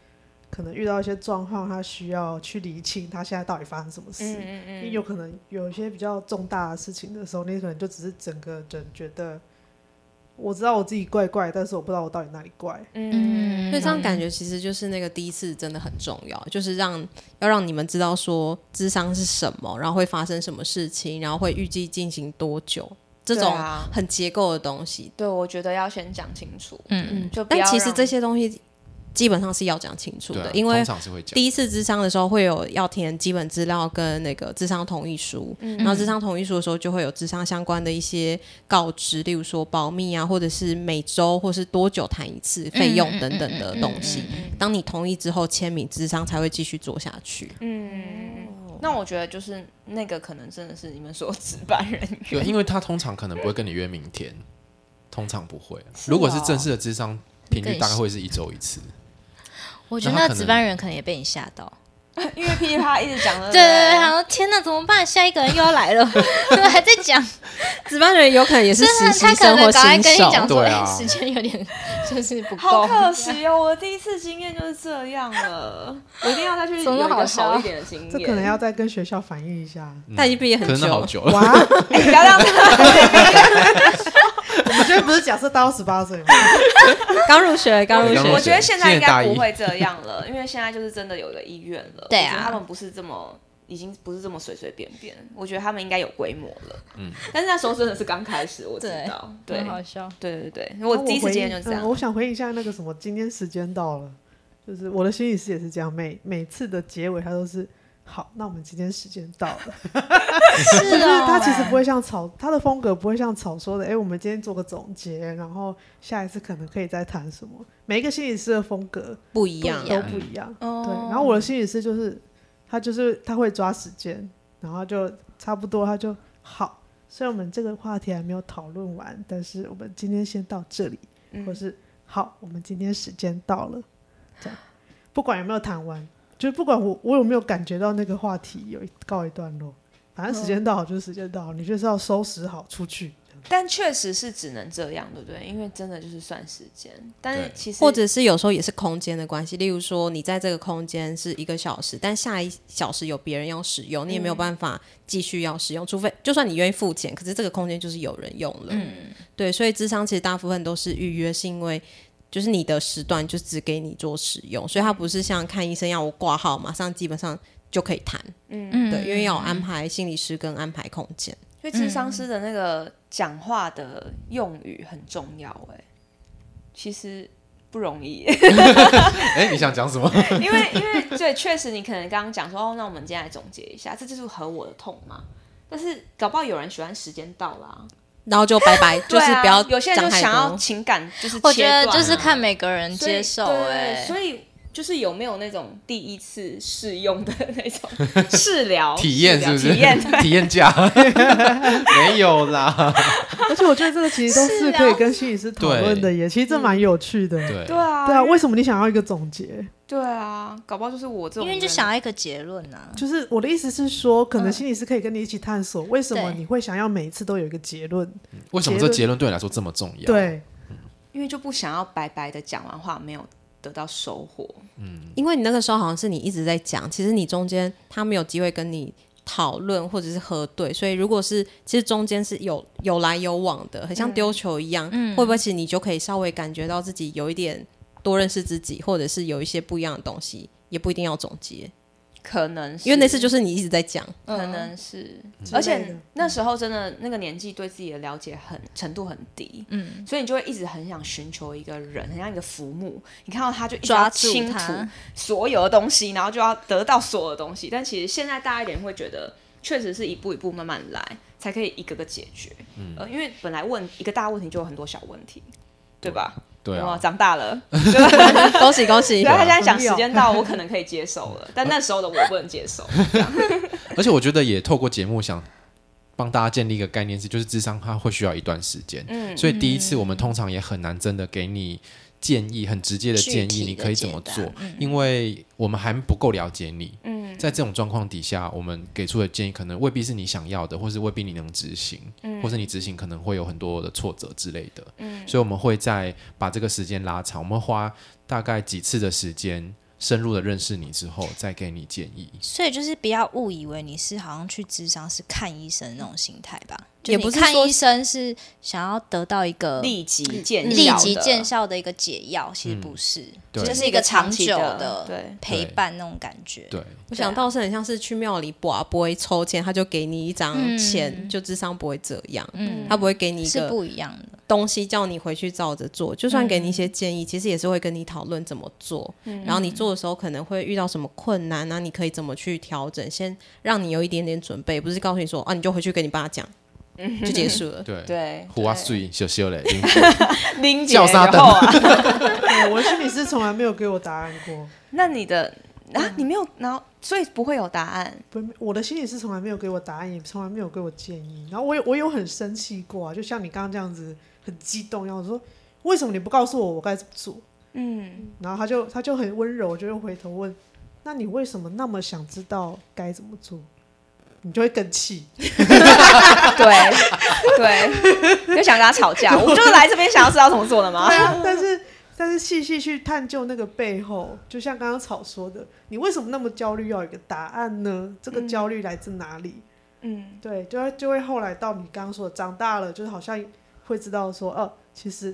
可能遇到一些状况，他需要去理清他现在到底发生什么事。嗯嗯嗯。因为有可能有一些比较重大的事情的时候，你可能就只是整个人觉得，我知道我自己怪怪，但是我不知道我到底哪里怪。嗯。所以这样感觉其实就是那个第一次真的很重要，就是让要让你们知道说智商是什么，然后会发生什么事情，然后会预计进行多久。这种很结构的东西，对，我觉得要先讲清楚。嗯嗯，就但其实这些东西基本上是要讲清楚的，啊、因为第一次智商的时候会有要填基本资料跟那个智商同意书，嗯、然后智商同意书的时候就会有智商相关的一些告知，例如说保密啊，或者是每周或是多久谈一次费用等等的东西。当你同意之后签名，智商才会继续做下去。嗯。那我觉得就是那个可能真的是你们说值班人员，对，因为他通常可能不会跟你约明天，通常不会。*laughs* 如果是正式的智商，频率大概会是一周一次。我觉得那值班人可能也被你吓到。*laughs* 因为噼里啪啦一直讲了，对对对，然后天哪，怎么办？下一个人又要来了，对，*laughs* 还在讲。值班人有可能也是实习生或新手，对啊，时间有点 *laughs* 就是不够。好可惜哦，我的第一次经验就是这样了，我一定要再去有一个好一点的经验。这可能要再跟学校反映一下。他已经毕业很久，好久了。哇。我们今天不是假设到十八岁吗？刚入学，刚入学。我觉得现在应该不会这样了，因为现在就是真的有个医院了。对啊，他们不是这么，已经不是这么随随便便。我觉得他们应该有规模了。嗯，但是那时候真的是刚开始，我知道。对，好笑。对对对，我第一次经验就这样。我想回应一下那个什么，今天时间到了，就是我的心理师也是这样，每每次的结尾他都是。好，那我们今天时间到了。*laughs* 是的，他其实不会像草，他的风格不会像草说的，哎，我们今天做个总结，然后下一次可能可以再谈什么。每一个心理师的风格不一样，都不一样。嗯、对，然后我的心理师就是，他就是他会抓时间，然后就差不多他就好。虽然我们这个话题还没有讨论完，但是我们今天先到这里，嗯、或是好，我们今天时间到了，这样不管有没有谈完。就不管我我有没有感觉到那个话题有一告一段落，反正时间到就是时间到，你就是要收拾好出去。但确实是只能这样，对不对？因为真的就是算时间。但是其实或者是有时候也是空间的关系，例如说你在这个空间是一个小时，但下一小时有别人要使用，你也没有办法继续要使用，嗯、除非就算你愿意付钱，可是这个空间就是有人用了。嗯，对，所以智商其实大部分都是预约，是因为。就是你的时段就只给你做使用，所以它不是像看医生要我挂号，马上基本上就可以谈。嗯，对，因为要安排心理师跟安排空间。所以智商师的那个讲话的用语很重要，哎，其实不容易。*laughs* 哎，你想讲什么？*laughs* 因为因为对，确实你可能刚刚讲说，哦，那我们今天来总结一下，这就是和我的痛嘛。但是搞不好有人喜欢时间到了。然后就拜拜，*laughs* 就是不要。有些人就想要情感，就是我觉得就是看每个人接受。哎，所以就是有没有那种第一次试用的那种 *laughs* 试疗体验，是不是？体验体验价 *laughs* 没有啦。*laughs* 而且我觉得这个其实都是可以跟心理师讨论的，耶其实这蛮有趣的。对对啊，对啊，为什么你想要一个总结？对啊，搞不好就是我这种，因为就想要一个结论啊。就是我的意思是说，可能心理师可以跟你一起探索，为什么你会想要每一次都有一个结论？为什么这结论对你来说这么重要？对，因为就不想要白白的讲完话，没有得到收获。嗯，因为你那个时候好像是你一直在讲，其实你中间他没有机会跟你讨论或者是核对，所以如果是其实中间是有有来有往的，很像丢球一样，嗯，会不会其实你就可以稍微感觉到自己有一点多认识自己，或者是有一些不一样的东西？也不一定要总结，可能是因为那次就是你一直在讲，可能是，而且那时候真的那个年纪对自己的了解很程度很低，嗯，所以你就会一直很想寻求一个人，很像一个浮木，你看到他就一直要倾吐所有的东西，然后就要得到所有的东西。但其实现在大一点会觉得，确实是一步一步慢慢来，才可以一个个解决，嗯，呃，因为本来问一个大问题就有很多小问题，对吧？对啊，长大了，恭 *laughs* 喜恭喜！所以他现在想时间到，我可能可以接受了，但那时候的我不能接受。*laughs* 而且我觉得也透过节目想帮大家建立一个概念是，就是智商它会需要一段时间，嗯，所以第一次我们通常也很难真的给你建议，很直接的建议，你可以怎么做，因为我们还不够了解你，嗯。在这种状况底下，我们给出的建议可能未必是你想要的，或是未必你能执行，嗯、或是你执行可能会有很多的挫折之类的。嗯、所以我们会再把这个时间拉长，我们花大概几次的时间。深入的认识你之后，再给你建议。所以就是不要误以为你是好像去智商是看医生那种心态吧，也不是看医生是想要得到一个立即见立即见效的一个解药，其实不是，这是一个长久的陪伴那种感觉。对，我想倒是很像是去庙里拔，不会抽签，他就给你一张签，就智商不会这样，嗯，他不会给你一个不一样的。东西叫你回去照着做，就算给你一些建议，嗯、其实也是会跟你讨论怎么做。嗯、然后你做的时候可能会遇到什么困难，那你可以怎么去调整？先让你有一点点准备，不是告诉你说啊，你就回去跟你爸讲，嗯、就结束了。对对，胡啊碎羞羞嘞，叫啥等啊？*laughs* 我心理师从来没有给我答案过。那你的啊，你没有，然后所以不会有答案。不，我的心理师从来没有给我答案，也从来没有给我建议。然后我有，我有很生气过啊，就像你刚刚这样子。很激动，然后我说：“为什么你不告诉我我该怎么做？”嗯，然后他就他就很温柔，就又回头问：“那你为什么那么想知道该怎么做？”你就会更气，*laughs* 对对，就想跟他吵架。我就是来这边想要知道怎么做的吗？但是但是细细去探究那个背后，就像刚刚草说的，你为什么那么焦虑要有一个答案呢？这个焦虑来自哪里？嗯，对，就会就会后来到你刚刚说的长大了，就是好像。会知道说，哦、啊，其实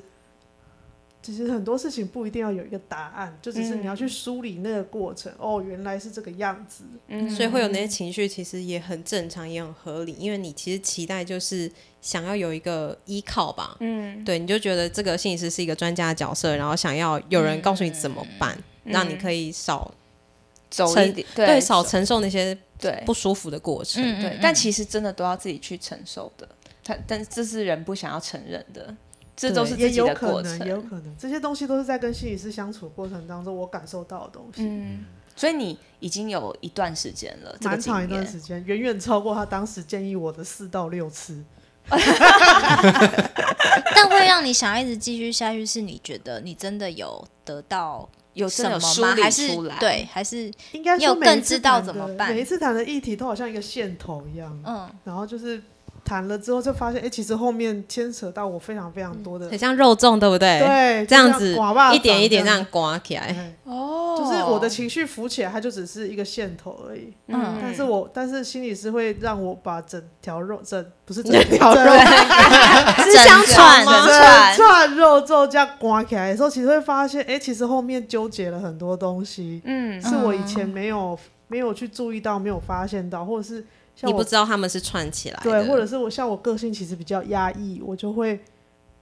其实很多事情不一定要有一个答案，就只是你要去梳理那个过程。嗯、哦，原来是这个样子，嗯，所以会有那些情绪，其实也很正常，也很合理。因为你其实期待就是想要有一个依靠吧，嗯，对，你就觉得这个心理师是一个专家的角色，然后想要有人告诉你怎么办，嗯、让你可以少走一点，对，对，少承受那些对。不舒服的过程，对，但其实真的都要自己去承受的。他，但这是人不想要承认的，这都是自己的过程。也有可能，有可能，这些东西都是在跟心理师相处过程当中我感受到的东西。嗯，所以你已经有一段时间了，蛮长一段时间，远远超过他当时建议我的四到六次。*laughs* 但会让你想要一直继续下去，是你觉得你真的有得到有什么吗？还是对，还是应该你有更知道怎么办？每一次谈的议题都好像一个线头一样，嗯，然后就是。谈了之后就发现，哎，其实后面牵扯到我非常非常多的，很像肉粽，对不对？对，这样子一点一点这样刮起来。哦，就是我的情绪浮起来，它就只是一个线头而已。嗯，但是我但是心理师会让我把整条肉整不是整条肉，*laughs* 是像串吗？整串肉粽这样刮起来的时候，其实会发现，哎，其实后面纠结了很多东西。嗯，是我以前没有没有去注意到，没有发现到，或者是。你不知道他们是串起来的，对，或者是我像我个性其实比较压抑，我就会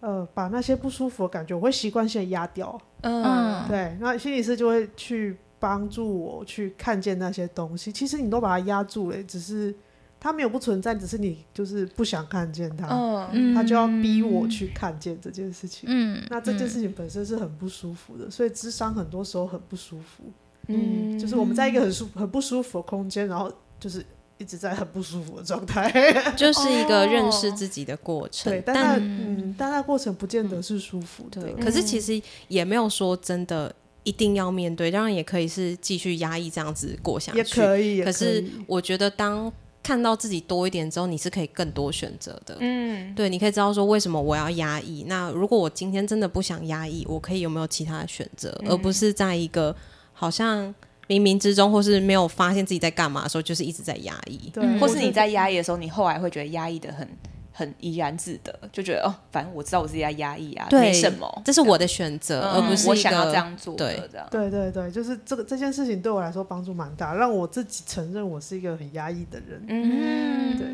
呃把那些不舒服的感觉，我会习惯性压掉。嗯，对，那心理师就会去帮助我去看见那些东西。其实你都把它压住了，只是它没有不存在，只是你就是不想看见他，嗯，他就要逼我去看见这件事情。嗯，那这件事情本身是很不舒服的，所以智商很多时候很不舒服。嗯，就是我们在一个很舒很不舒服的空间，然后就是一直在很不舒服的状态，*laughs* 就是一个认识自己的过程。对，但那嗯，但那过程不见得是舒服的。对，可是其实也没有说真的一定要面对，当然也可以是继续压抑这样子过下去，也可以。可是我觉得当看到自己多一点之后，你是可以更多选择的。嗯，对，你可以知道说为什么我要压抑。那如果我今天真的不想压抑，我可以有没有其他的选择，而不是在一个。好像冥冥之中，或是没有发现自己在干嘛的时候，就是一直在压抑。对，或是你在压抑的时候，你后来会觉得压抑的很很怡然自得，就觉得哦，反正我知道我自己在压抑啊，对没什么，这是我的选择，嗯、而不是我想要这样做的。对，这样对对对，就是这个这件事情对我来说帮助蛮大，让我自己承认我是一个很压抑的人。嗯，对，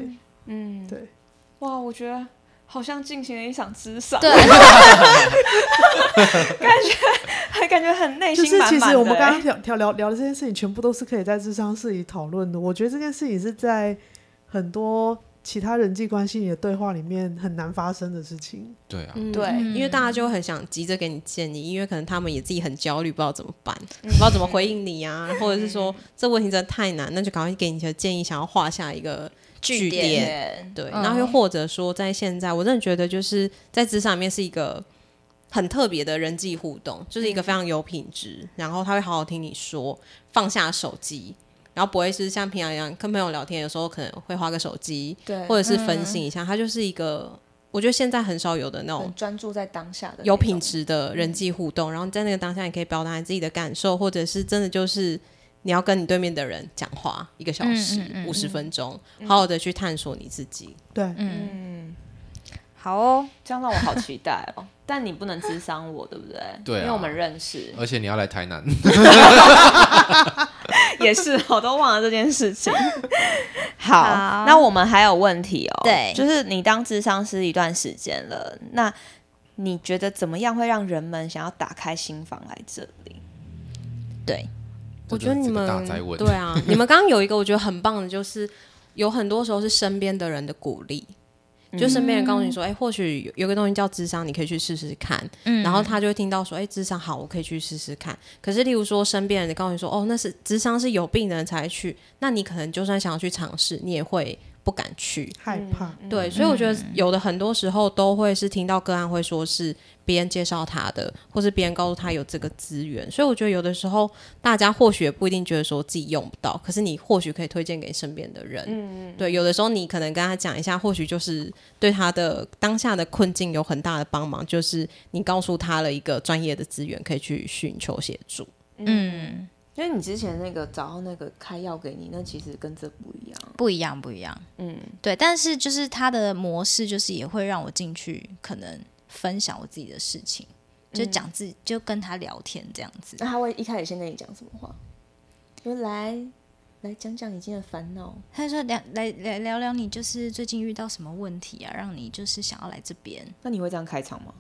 嗯，对。哇，我觉得好像进行了一场咨商，对，*laughs* 感觉。还感觉很内心满满的。就是其实我们刚刚聊聊聊聊的这件事情，全部都是可以在智商室里讨论的。我觉得这件事情是在很多其他人际关系里的对话里面很难发生的事情。对啊，嗯、对，因为大家就很想急着给你建议，因为可能他们也自己很焦虑，不知道怎么办，不知道怎么回应你啊，或者是说这问题真的太难，那就赶快给你一些建议，想要画下一个句点。对，然后又或者说在现在，我真的觉得就是在职场里面是一个。很特别的人际互动，就是一个非常有品质，嗯、然后他会好好听你说，放下手机，然后不会是像平常一样跟朋友聊天，有时候可能会划个手机，对，或者是分心一下。他、嗯、就是一个，我觉得现在很少有的那种专注在当下的有品质的人际互动，然后在那个当下，你可以表达你自己的感受，或者是真的就是你要跟你对面的人讲话一个小时、五十、嗯嗯嗯、分钟，好好的去探索你自己。对，嗯。嗯好哦，这样让我好期待哦！*laughs* 但你不能智商我，对不对？对、啊，因为我们认识，而且你要来台南，*laughs* 也是，我都忘了这件事情。*laughs* 好，好，那我们还有问题哦。对，就是你当智商师一段时间了，那你觉得怎么样会让人们想要打开心房来这里？对，我觉得你们对啊，*laughs* 你们刚刚有一个我觉得很棒的，就是有很多时候是身边的人的鼓励。就身边人告诉你说，哎、欸，或许有，有个东西叫智商，你可以去试试看。嗯，然后他就会听到说，哎、欸，咨商好，我可以去试试看。可是，例如说，身边人告诉你说，哦，那是智商是有病的人才去，那你可能就算想要去尝试，你也会。不敢去，害怕。对，所以我觉得有的很多时候都会是听到个案会说是别人介绍他的，或是别人告诉他有这个资源。所以我觉得有的时候大家或许也不一定觉得说自己用不到，可是你或许可以推荐给身边的人。嗯，对，有的时候你可能跟他讲一下，或许就是对他的当下的困境有很大的帮忙，就是你告诉他了一个专业的资源可以去寻求协助。嗯。因为你之前那个找到那个开药给你，那其实跟这不一样，不一样，不一样。嗯，对，但是就是他的模式，就是也会让我进去，可能分享我自己的事情，就讲自己，就跟他聊天这样子。那他会一开始先跟你讲什么话？就来来讲讲你今天的烦恼。他说聊来来聊聊你就是最近遇到什么问题啊，让你就是想要来这边。那你会这样开场吗？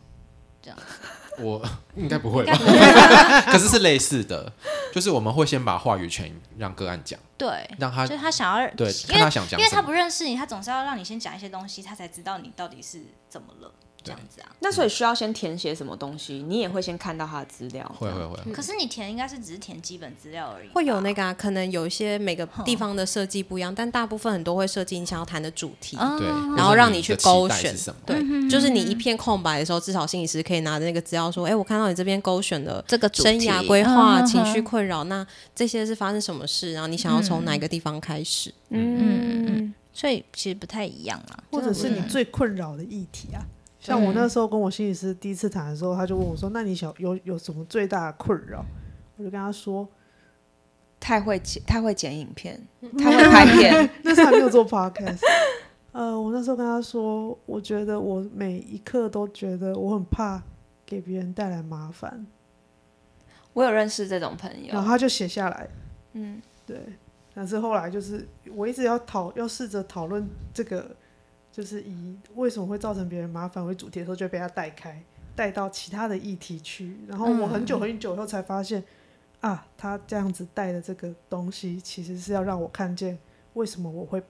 这样。*laughs* 我应该不会吧？*laughs* 可是是类似的，就是我们会先把话语权让个案讲，对，让他就是他想要对，因为他想讲，因为他不认识你，他总是要让你先讲一些东西，他才知道你到底是怎么了。这样子啊，那所以需要先填写什么东西？你也会先看到他的资料？会会会。可是你填应该是只是填基本资料而已。会有那个啊，可能有一些每个地方的设计不一样，但大部分很多会设计你想要谈的主题，对，然后让你去勾选。对，就是你一片空白的时候，至少心理师可以拿着那个资料说：“哎，我看到你这边勾选的这个生涯规划、情绪困扰，那这些是发生什么事？然后你想要从哪个地方开始？”嗯嗯嗯。所以其实不太一样啊，或者是你最困扰的议题啊。像我那时候跟我心理师第一次谈的时候，他就问我说：“那你想有有什么最大的困扰？”我就跟他说：“太会剪，太会剪影片，太会拍片。*laughs* ”那时候还没有做 podcast。*laughs* 呃，我那时候跟他说：“我觉得我每一刻都觉得我很怕给别人带来麻烦。”我有认识这种朋友，然后他就写下来。嗯，对。但是后来就是我一直要讨，要试着讨论这个。就是以为什么会造成别人麻烦为主题的时候，就被他带开，带到其他的议题去。然后我很久很久以后才发现，嗯、啊，他这样子带的这个东西，其实是要让我看见为什么我会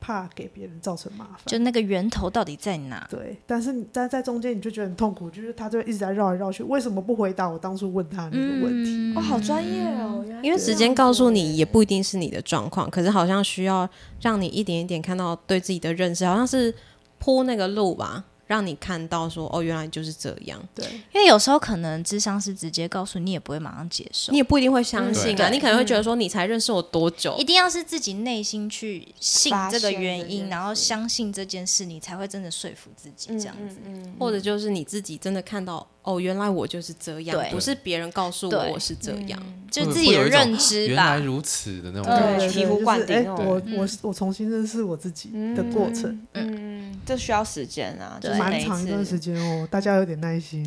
怕给别人造成麻烦。就那个源头到底在哪？对，但是你在在中间你就觉得很痛苦，就是他就一直在绕来绕去，为什么不回答我当初问他那个问题？嗯、哦，好专业哦！因为时间告诉你也不一定是你的状况，可是好像需要让你一点一点看到对自己的认识，好像是铺那个路吧。让你看到说哦，原来就是这样。对，因为有时候可能智商是直接告诉你，也不会马上接受，你也不一定会相信啊。你可能会觉得说，你才认识我多久？一定要是自己内心去信这个原因，然后相信这件事，你才会真的说服自己这样子。或者就是你自己真的看到哦，原来我就是这样，不是别人告诉我我是这样，就自己的认知吧。原来如此的那种感觉，醍醐灌顶。我我我重新认识我自己的过程，嗯，这需要时间啊，就。蛮长一段时间哦，大家有点耐心。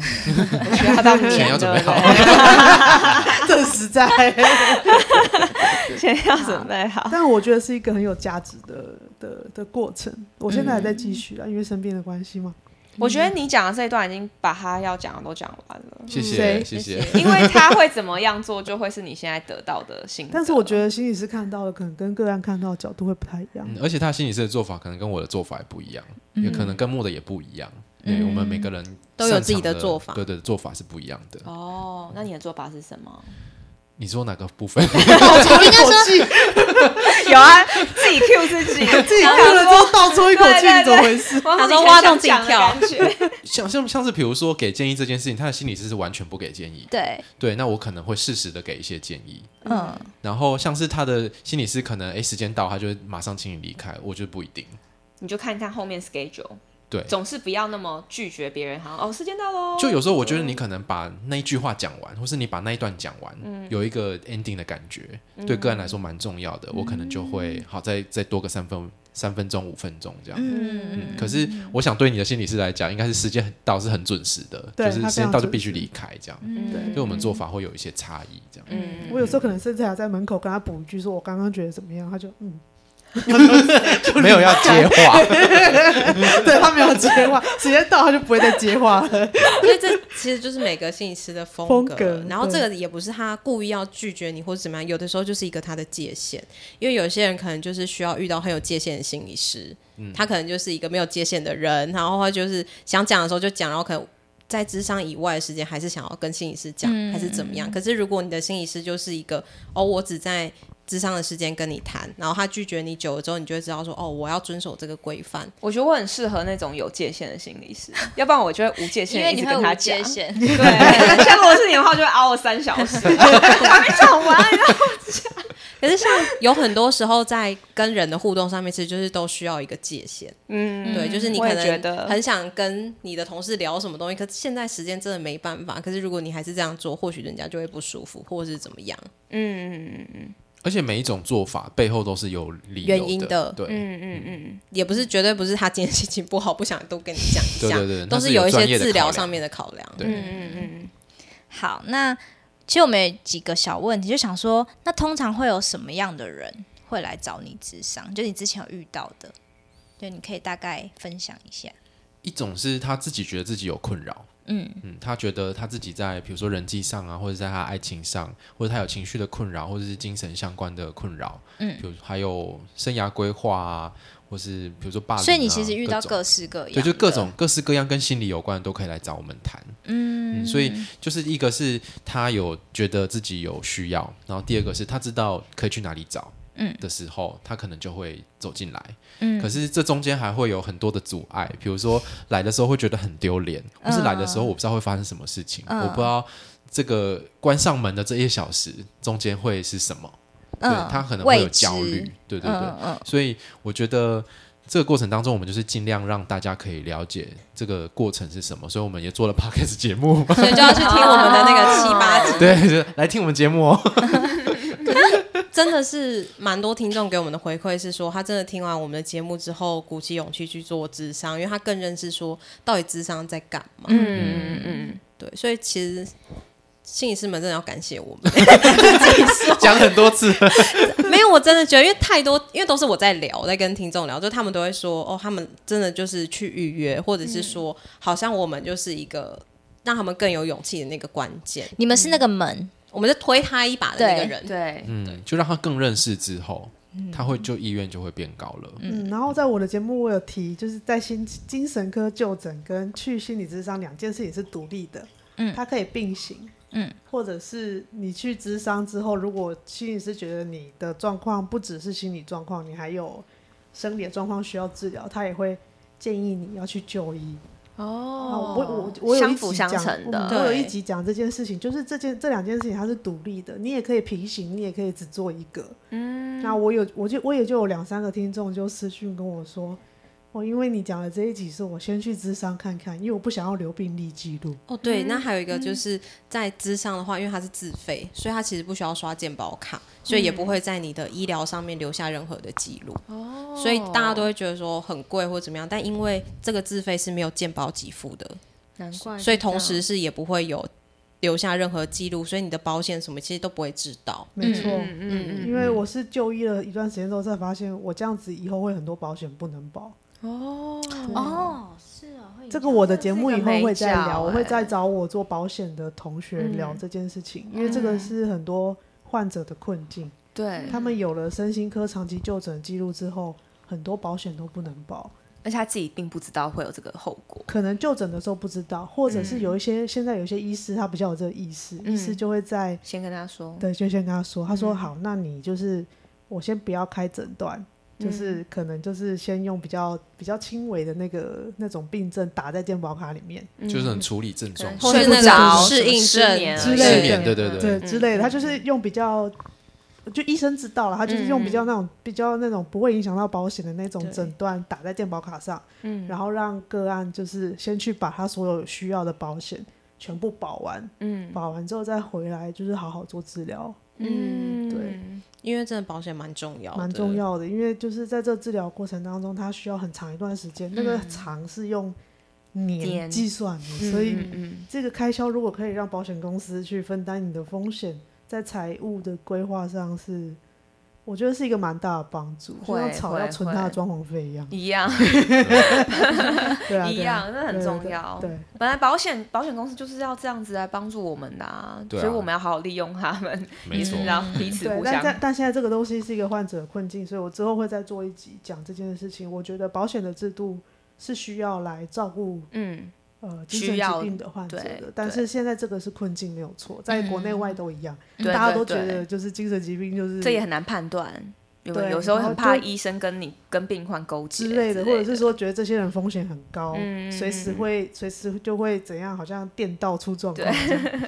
需要到钱要准备好，*laughs* 这实在，钱要准备好。*laughs* 但我觉得是一个很有价值的的的过程。我现在还在继续啊，因为生病的关系嘛。我觉得你讲的这一段已经把他要讲的都讲完了。谢谢，谢谢。*laughs* 因为他会怎么样做，就会是你现在得到的心得。但是我觉得心理师看到的可能跟个案看到的角度会不太一样。而且他心理师的做法可能跟我的做法也不一样，也可能跟莫的也不一样。对，我们每个人都有自己的做法，对对，做法是不一样的。哦，那你的做法是什么？你说哪个部分？倒抽一口气，有啊，自己 Q 自己，*laughs* 自己 Q 了之后倒抽一口气，怎么回事？他说挖洞自己跳。像 *laughs* 像像是比如说给建议这件事情，他的心理师是完全不给建议。对对，那我可能会适时的给一些建议。嗯，然后像是他的心理师可能哎时间到，他就会马上请你离开，我觉得不一定。你就看看后面 schedule。对，总是不要那么拒绝别人。好像哦，时间到喽。就有时候我觉得你可能把那一句话讲完，或是你把那一段讲完，嗯、有一个 ending 的感觉，嗯、对个人来说蛮重要的。嗯、我可能就会好再再多个三分三分钟五分钟这样。嗯嗯。可是我想对你的心理师来讲，应该是时间到是很准时的，就是时间到就必须离开这样。嗯。对，就我们做法会有一些差异这样。嗯。我有时候可能甚至还在门口跟他补一句，说我刚刚觉得怎么样，他就嗯。*laughs* 没有要接话，*laughs* 对他没有接话，时间到他就不会再接话了。所以这其实就是每个心理师的风格。然后这个也不是他故意要拒绝你或者怎么样，有的时候就是一个他的界限。因为有些人可能就是需要遇到很有界限的心理师，他可能就是一个没有界限的人，然后他就是想讲的时候就讲，然后可能在智商以外的时间还是想要跟心理师讲，还是怎么样。可是如果你的心理师就是一个哦，我只在。咨商的时间跟你谈，然后他拒绝你久了之后，你就会知道说，哦，我要遵守这个规范。我觉得我很适合那种有界限的心理师，要不然我就会无界限，因为你会跟他讲。*laughs* 对，像如果是你的话，就会熬我三小时，*laughs* 还没讲完，然后讲。可是像有很多时候在跟人的互动上面，其实就是都需要一个界限。嗯，对，就是你可能很想跟你的同事聊什么东西，可是现在时间真的没办法。可是如果你还是这样做，或许人家就会不舒服，或者是怎么样。嗯嗯嗯嗯。而且每一种做法背后都是有理由，原因的，对，嗯嗯嗯，也不是绝对不是他今天心情不好，不想都跟你讲一下，对对对，都是有一些治疗上面的考量，对，嗯嗯嗯。好，那其实我们有几个小问题，就想说，那通常会有什么样的人会来找你智商？就你之前有遇到的，对，你可以大概分享一下。一种是他自己觉得自己有困扰。嗯。嗯，他觉得他自己在比如说人际上啊，或者在他爱情上，或者他有情绪的困扰，或者是精神相关的困扰，嗯，比如还有生涯规划啊，或是比如说霸凌啊，所以你其实遇到各式各样，对，就各种各式各样跟心理有关的都可以来找我们谈，嗯，嗯，所以就是一个是他有觉得自己有需要，然后第二个是他知道可以去哪里找。嗯的时候，他可能就会走进来。嗯，可是这中间还会有很多的阻碍，比如说来的时候会觉得很丢脸，或是来的时候我不知道会发生什么事情，我不知道这个关上门的这一小时中间会是什么。对，他可能会有焦虑。对对对。所以我觉得这个过程当中，我们就是尽量让大家可以了解这个过程是什么。所以我们也做了 *laughs* Podcast 节目，所以就要去听我们的那个七八集。*laughs* 对，来听我们节目哦。*laughs* 真的是蛮多听众给我们的回馈是说，他真的听完我们的节目之后，鼓起勇气去做智商，因为他更认识说到底智商在干嘛。嗯嗯嗯，对，所以其实心理师们真的要感谢我们，*laughs* 讲很多次，*laughs* 没有，我真的觉得，因为太多，因为都是我在聊，在跟听众聊，就他们都会说，哦，他们真的就是去预约，或者是说，好像我们就是一个让他们更有勇气的那个关键，你们是那个门。我们是推他一把的那个人，对，嗯，就让他更认识之后，他会就意愿就会变高了。嗯，然后在我的节目我有提，就是在心精神科就诊跟去心理咨商两件事情是独立的，嗯，它可以并行，嗯，或者是你去咨商之后，如果心理师觉得你的状况不只是心理状况，你还有生理的状况需要治疗，他也会建议你要去就医。哦，我我我有一集讲，我有一集讲这件事情，就是这件这两件事情它是独立的，你也可以平行，你也可以只做一个。嗯，那我有我就我也就有两三个听众就私讯跟我说。哦，因为你讲的这一集是我先去咨商看看，因为我不想要留病历记录。哦，对，那还有一个就是在咨商的话，因为它是自费，所以它其实不需要刷健保卡，所以也不会在你的医疗上面留下任何的记录。哦，所以大家都会觉得说很贵或怎么样，但因为这个自费是没有健保给付的，难怪，所以同时是也不会有留下任何记录，所以你的保险什么其实都不会知道。没错，嗯嗯，因为我是就医了一段时间之后才发现，我这样子以后会很多保险不能保。哦哦，是啊，这个我的节目以后会再聊，我会再找我做保险的同学聊这件事情，因为这个是很多患者的困境。对，他们有了身心科长期就诊记录之后，很多保险都不能保，而且他自己并不知道会有这个后果。可能就诊的时候不知道，或者是有一些现在有些医师他比较有这个意识，医师就会在先跟他说，对，就先跟他说，他说好，那你就是我先不要开诊断。就是可能就是先用比较比较轻微的那个那种病症打在健保卡里面，就是很处理症状，睡不着、适应症之类的，对对对对。之类的。他就是用比较，就医生知道了，他就是用比较那种比较那种不会影响到保险的那种诊断打在健保卡上，嗯，然后让个案就是先去把他所有需要的保险全部保完，嗯，保完之后再回来就是好好做治疗，嗯，对。因为真的保险蛮重要，蛮重要的。因为就是在这治疗过程当中，它需要很长一段时间，嗯、那个长是用年计算的，点所以这个开销如果可以让保险公司去分担你的风险，在财务的规划上是。我觉得是一个蛮大的帮助，像草要存它的装潢费一样，一样，*laughs* 对啊，*laughs* 一样，那很重要。对，本来保险保险公司就是要这样子来帮助我们的啊，所以我们要好好利用他们，没错，然后彼此互相。但但现在这个东西是一个患者的困境，所以我之后会再做一集讲这件事情。我觉得保险的制度是需要来照顾，嗯。呃，精神疾病的患者的，但是现在这个是困境，没有错，在国内外都一样，大家都觉得就是精神疾病就是这也很难判断，对，有时候很怕医生跟你跟病患勾结之类的，或者是说觉得这些人风险很高，随时会随时就会怎样，好像电到出状况，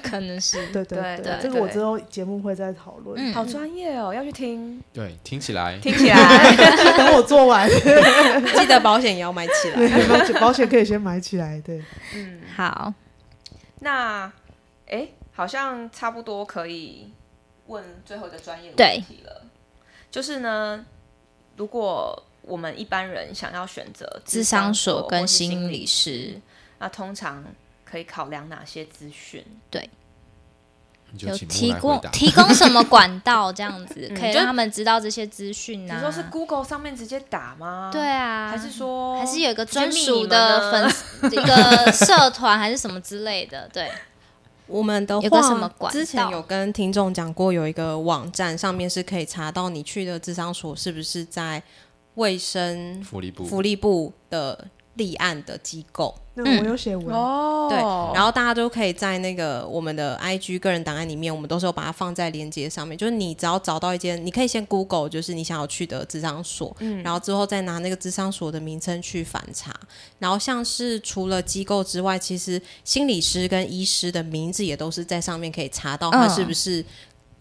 可能是，对对对，这个我之后节目会再讨论，好专业哦，要去听，对，听起来，听起来，*laughs* 等我做完，*laughs* 记得保险也要买起来，保险保险可以先买起来，对，嗯，*laughs* 好，那，哎，好像差不多可以问最后一个专业问题了。就是呢，如果我们一般人想要选择智商所跟心理师，那通常可以考量哪些资讯？对，有提供提供什么管道这样子，*laughs* 可以让他们知道这些资讯呢？你说是 Google 上面直接打吗？对啊，还是说还是有一个专属的粉丝一个社团还是什么之类的？对。我们的话，之前有跟听众讲过，有一个网站上面是可以查到你去的智商所是不是在卫生福利部。福利部的立案的机构。那我有写文哦，对，然后大家都可以在那个我们的 IG 个人档案里面，我们都是有把它放在链接上面。就是你只要找到一间，你可以先 Google，就是你想要去的智商所，嗯，然后之后再拿那个智商所的名称去反查。然后像是除了机构之外，其实心理师跟医师的名字也都是在上面可以查到，他是不是。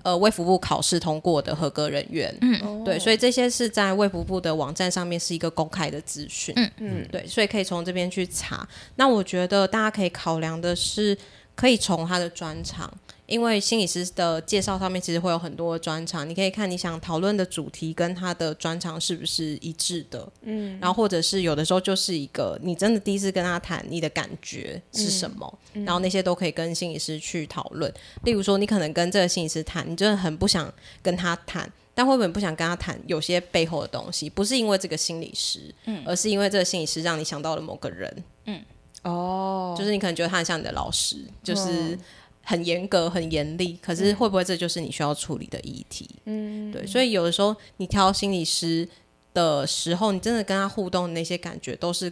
嗯呃，卫福部考试通过的合格人员，嗯，对，所以这些是在卫福部的网站上面是一个公开的资讯，嗯。嗯，对，所以可以从这边去查。那我觉得大家可以考量的是，可以从他的专长。因为心理师的介绍上面其实会有很多专长，你可以看你想讨论的主题跟他的专长是不是一致的，嗯，然后或者是有的时候就是一个你真的第一次跟他谈，你的感觉是什么，嗯，然后那些都可以跟心理师去讨论。例如说，你可能跟这个心理师谈，你真的很不想跟他谈，但会不会不想跟他谈有些背后的东西，不是因为这个心理师，嗯，而是因为这个心理师让你想到了某个人，嗯，哦，就是你可能觉得他很像你的老师，就是。很严格、很严厉，可是会不会这就是你需要处理的议题？嗯，对，所以有的时候你挑心理师的时候，你真的跟他互动的那些感觉都是。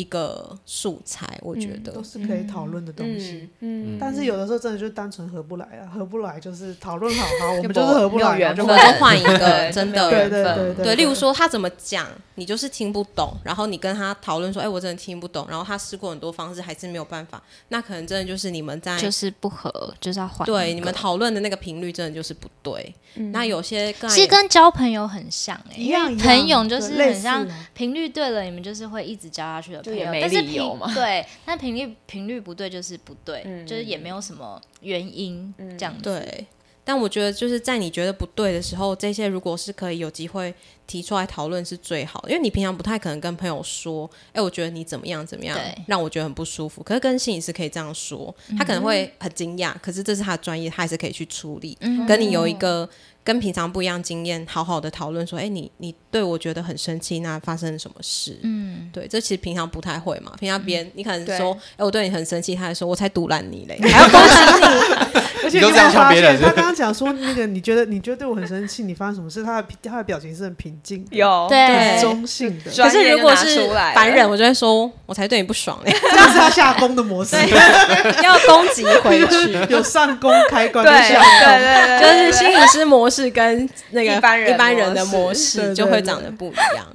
一个素材，我觉得、嗯、都是可以讨论的东西。嗯，嗯，但是有的时候真的就单纯合不来啊，合不来就是讨论好好，我们 *laughs* 就是合不来，就换一个真的对对对对，对。例如说他怎么讲，你就是听不懂，然后你跟他讨论说，哎，我真的听不懂，然后他试过很多方式还是没有办法，那可能真的就是你们在就是不合，就是要换。对，你们讨论的那个频率真的就是不对。嗯、那有些其实跟交朋友很像哎、欸，一样，朋友就是很像频率对。了，你们就是会一直交下去的。也没理由嘛，对，但频率频率不对就是不对，嗯、就是也没有什么原因这样子。对，但我觉得就是在你觉得不对的时候，这些如果是可以有机会提出来讨论是最好的，因为你平常不太可能跟朋友说，哎、欸，我觉得你怎么样怎么样，让我觉得很不舒服。可是跟心理师可以这样说，他可能会很惊讶，可是这是他的专业，他还是可以去处理，嗯、跟你有一个。跟平常不一样经验，好好的讨论说，哎、欸，你你对我觉得很生气，那发生了什么事？嗯，对，这其实平常不太会嘛。平常别人、嗯、你可能说，哎、欸，我对你很生气，他还说我才赌烂你嘞，*laughs* 还要恭喜你。*laughs* 而且你有没有发现，他刚刚讲说那个，你觉得你觉得对我很生气，你发生什么事？他的他的表情是很平静，有对。中性的。可是如果是凡人，我就会说，我才对你不爽。嘞。*laughs* 这样是他下攻的模式，*laughs* 要攻击回去，*laughs* 有上攻开关，对对对，就是心理师模式跟。那个一般人的模式就会长得不一样，